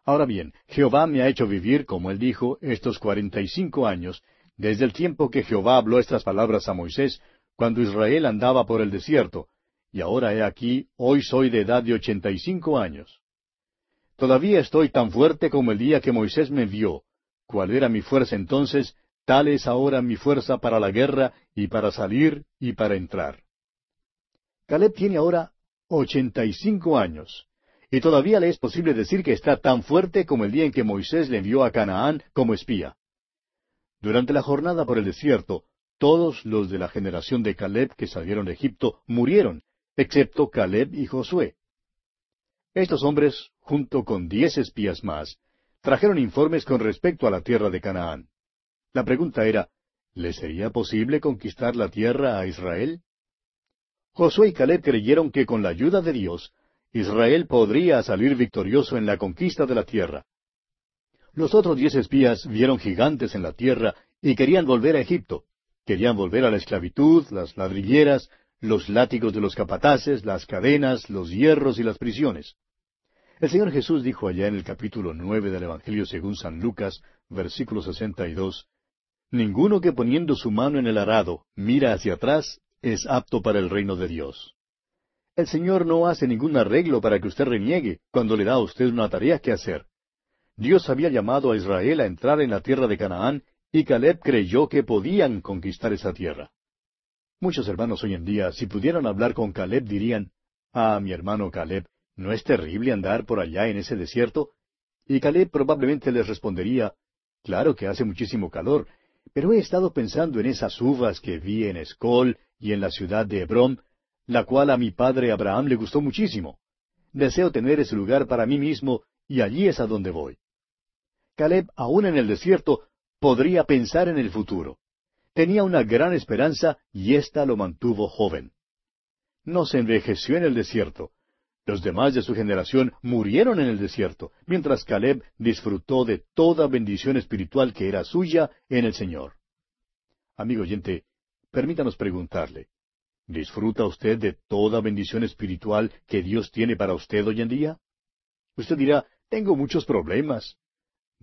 Ahora bien, Jehová me ha hecho vivir, como él dijo, estos cuarenta y cinco años, desde el tiempo que Jehová habló estas palabras a Moisés, cuando Israel andaba por el desierto, y ahora he aquí, hoy soy de edad de ochenta y cinco años. Todavía estoy tan fuerte como el día que Moisés me vio. Cuál era mi fuerza entonces, tal es ahora mi fuerza para la guerra y para salir y para entrar. Caleb tiene ahora ochenta y cinco años, y todavía le es posible decir que está tan fuerte como el día en que Moisés le envió a Canaán como espía. Durante la jornada por el desierto, todos los de la generación de Caleb que salieron de Egipto murieron, excepto Caleb y Josué. Estos hombres, junto con diez espías más, trajeron informes con respecto a la tierra de Canaán. La pregunta era, ¿le sería posible conquistar la tierra a Israel? Josué y Caleb creyeron que con la ayuda de Dios, Israel podría salir victorioso en la conquista de la tierra. Los otros diez espías vieron gigantes en la tierra y querían volver a Egipto. Querían volver a la esclavitud, las ladrilleras, los látigos de los capataces, las cadenas, los hierros y las prisiones. El Señor Jesús dijo allá en el capítulo nueve del Evangelio según San Lucas, versículo sesenta y dos, Ninguno que poniendo su mano en el arado mira hacia atrás es apto para el reino de Dios. El Señor no hace ningún arreglo para que usted reniegue cuando le da a usted una tarea que hacer. Dios había llamado a Israel a entrar en la tierra de Canaán y Caleb creyó que podían conquistar esa tierra. Muchos hermanos hoy en día, si pudieran hablar con Caleb, dirían, Ah, mi hermano Caleb, ¿no es terrible andar por allá en ese desierto? Y Caleb probablemente les respondería, Claro que hace muchísimo calor, pero he estado pensando en esas uvas que vi en Escol y en la ciudad de Hebrón, la cual a mi padre Abraham le gustó muchísimo. Deseo tener ese lugar para mí mismo, y allí es a donde voy. Caleb, aún en el desierto, podría pensar en el futuro. Tenía una gran esperanza y ésta lo mantuvo joven. No se envejeció en el desierto. Los demás de su generación murieron en el desierto, mientras Caleb disfrutó de toda bendición espiritual que era suya en el Señor. Amigo oyente, permítanos preguntarle, ¿disfruta usted de toda bendición espiritual que Dios tiene para usted hoy en día? Usted dirá, tengo muchos problemas.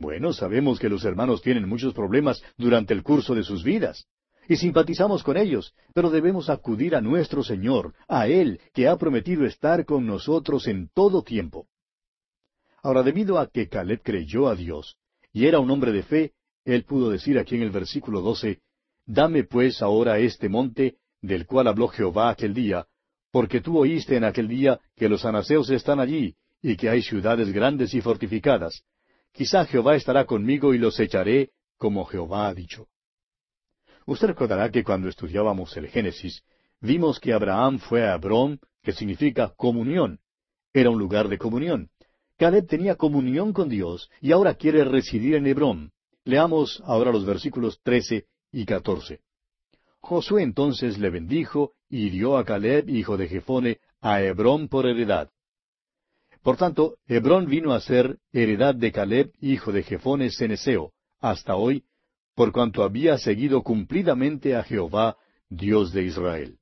Bueno, sabemos que los hermanos tienen muchos problemas durante el curso de sus vidas, y simpatizamos con ellos, pero debemos acudir a nuestro Señor, a Él, que ha prometido estar con nosotros en todo tiempo. Ahora, debido a que Caleb creyó a Dios, y era un hombre de fe, él pudo decir aquí en el versículo doce, Dame pues ahora este monte, del cual habló Jehová aquel día, porque tú oíste en aquel día que los anaseos están allí, y que hay ciudades grandes y fortificadas, Quizá Jehová estará conmigo y los echaré, como Jehová ha dicho. Usted recordará que cuando estudiábamos el Génesis, vimos que Abraham fue a Hebrón, que significa comunión. Era un lugar de comunión. Caleb tenía comunión con Dios y ahora quiere residir en Hebrón. Leamos ahora los versículos trece y catorce. Josué entonces le bendijo y dio a Caleb, hijo de Jefone, a Hebrón por heredad. Por tanto, Hebrón vino a ser heredad de Caleb, hijo de Jefones Ceneseo, hasta hoy, por cuanto había seguido cumplidamente a Jehová, Dios de Israel.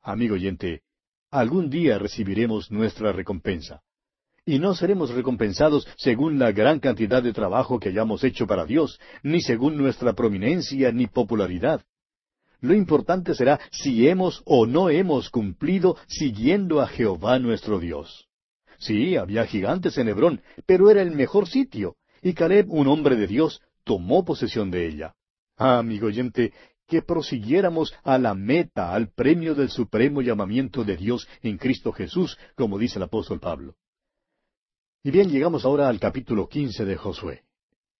Amigo oyente, algún día recibiremos nuestra recompensa. y no seremos recompensados según la gran cantidad de trabajo que hayamos hecho para Dios, ni según nuestra prominencia ni popularidad. Lo importante será si hemos o no hemos cumplido siguiendo a Jehová nuestro Dios. Sí, había gigantes en Hebrón, pero era el mejor sitio, y Caleb, un hombre de Dios, tomó posesión de ella. Ah, amigo oyente, que prosiguiéramos a la meta, al premio del supremo llamamiento de Dios en Cristo Jesús, como dice el apóstol Pablo. Y bien, llegamos ahora al capítulo quince de Josué.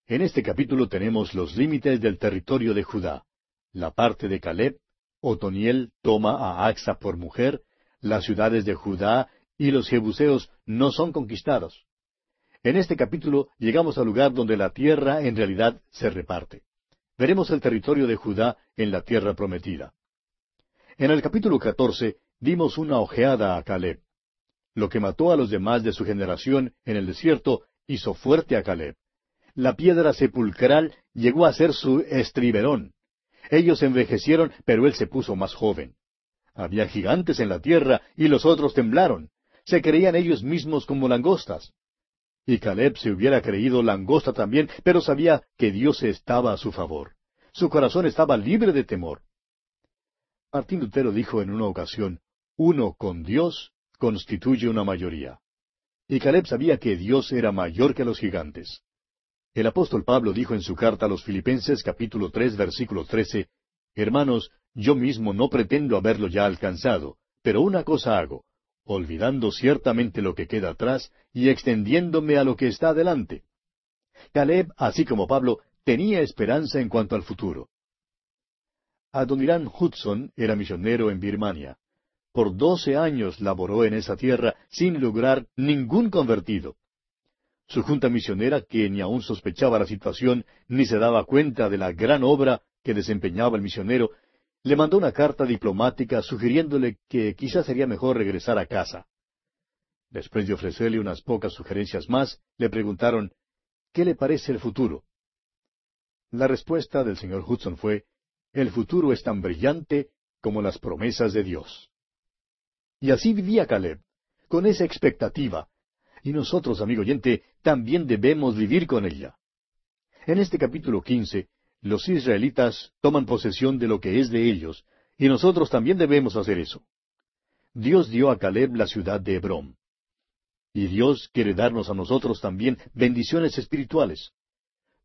En este capítulo tenemos los límites del territorio de Judá, la parte de Caleb, Otoniel toma a Axa por mujer, las ciudades de Judá y los jebuseos no son conquistados. En este capítulo llegamos al lugar donde la tierra en realidad se reparte. Veremos el territorio de Judá en la tierra prometida. En el capítulo catorce dimos una ojeada a Caleb. Lo que mató a los demás de su generación en el desierto hizo fuerte a Caleb. La piedra sepulcral llegó a ser su estriberón. Ellos envejecieron, pero él se puso más joven. Había gigantes en la tierra y los otros temblaron. Se creían ellos mismos como langostas. Y Caleb se hubiera creído langosta también, pero sabía que Dios estaba a su favor. Su corazón estaba libre de temor. Martín Lutero dijo en una ocasión, uno con Dios constituye una mayoría. Y Caleb sabía que Dios era mayor que los gigantes. El apóstol Pablo dijo en su carta a los Filipenses capítulo tres versículo trece, Hermanos, yo mismo no pretendo haberlo ya alcanzado, pero una cosa hago, olvidando ciertamente lo que queda atrás y extendiéndome a lo que está adelante. Caleb, así como Pablo, tenía esperanza en cuanto al futuro. Adoniran Hudson era misionero en Birmania. Por doce años laboró en esa tierra sin lograr ningún convertido. Su junta misionera, que ni aún sospechaba la situación ni se daba cuenta de la gran obra que desempeñaba el misionero, le mandó una carta diplomática sugiriéndole que quizás sería mejor regresar a casa. Después de ofrecerle unas pocas sugerencias más, le preguntaron, ¿qué le parece el futuro? La respuesta del señor Hudson fue, el futuro es tan brillante como las promesas de Dios. Y así vivía Caleb, con esa expectativa. Y nosotros, amigo oyente, también debemos vivir con ella. En este capítulo quince, los israelitas toman posesión de lo que es de ellos, y nosotros también debemos hacer eso. Dios dio a Caleb la ciudad de Hebrón. Y Dios quiere darnos a nosotros también bendiciones espirituales.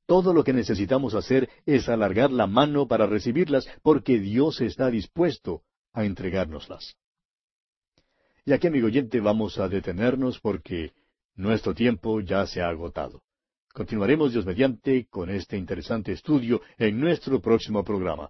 Todo lo que necesitamos hacer es alargar la mano para recibirlas porque Dios está dispuesto a entregárnoslas. Y aquí, amigo oyente, vamos a detenernos porque nuestro tiempo ya se ha agotado. Continuaremos, Dios mediante, con este interesante estudio en nuestro próximo programa.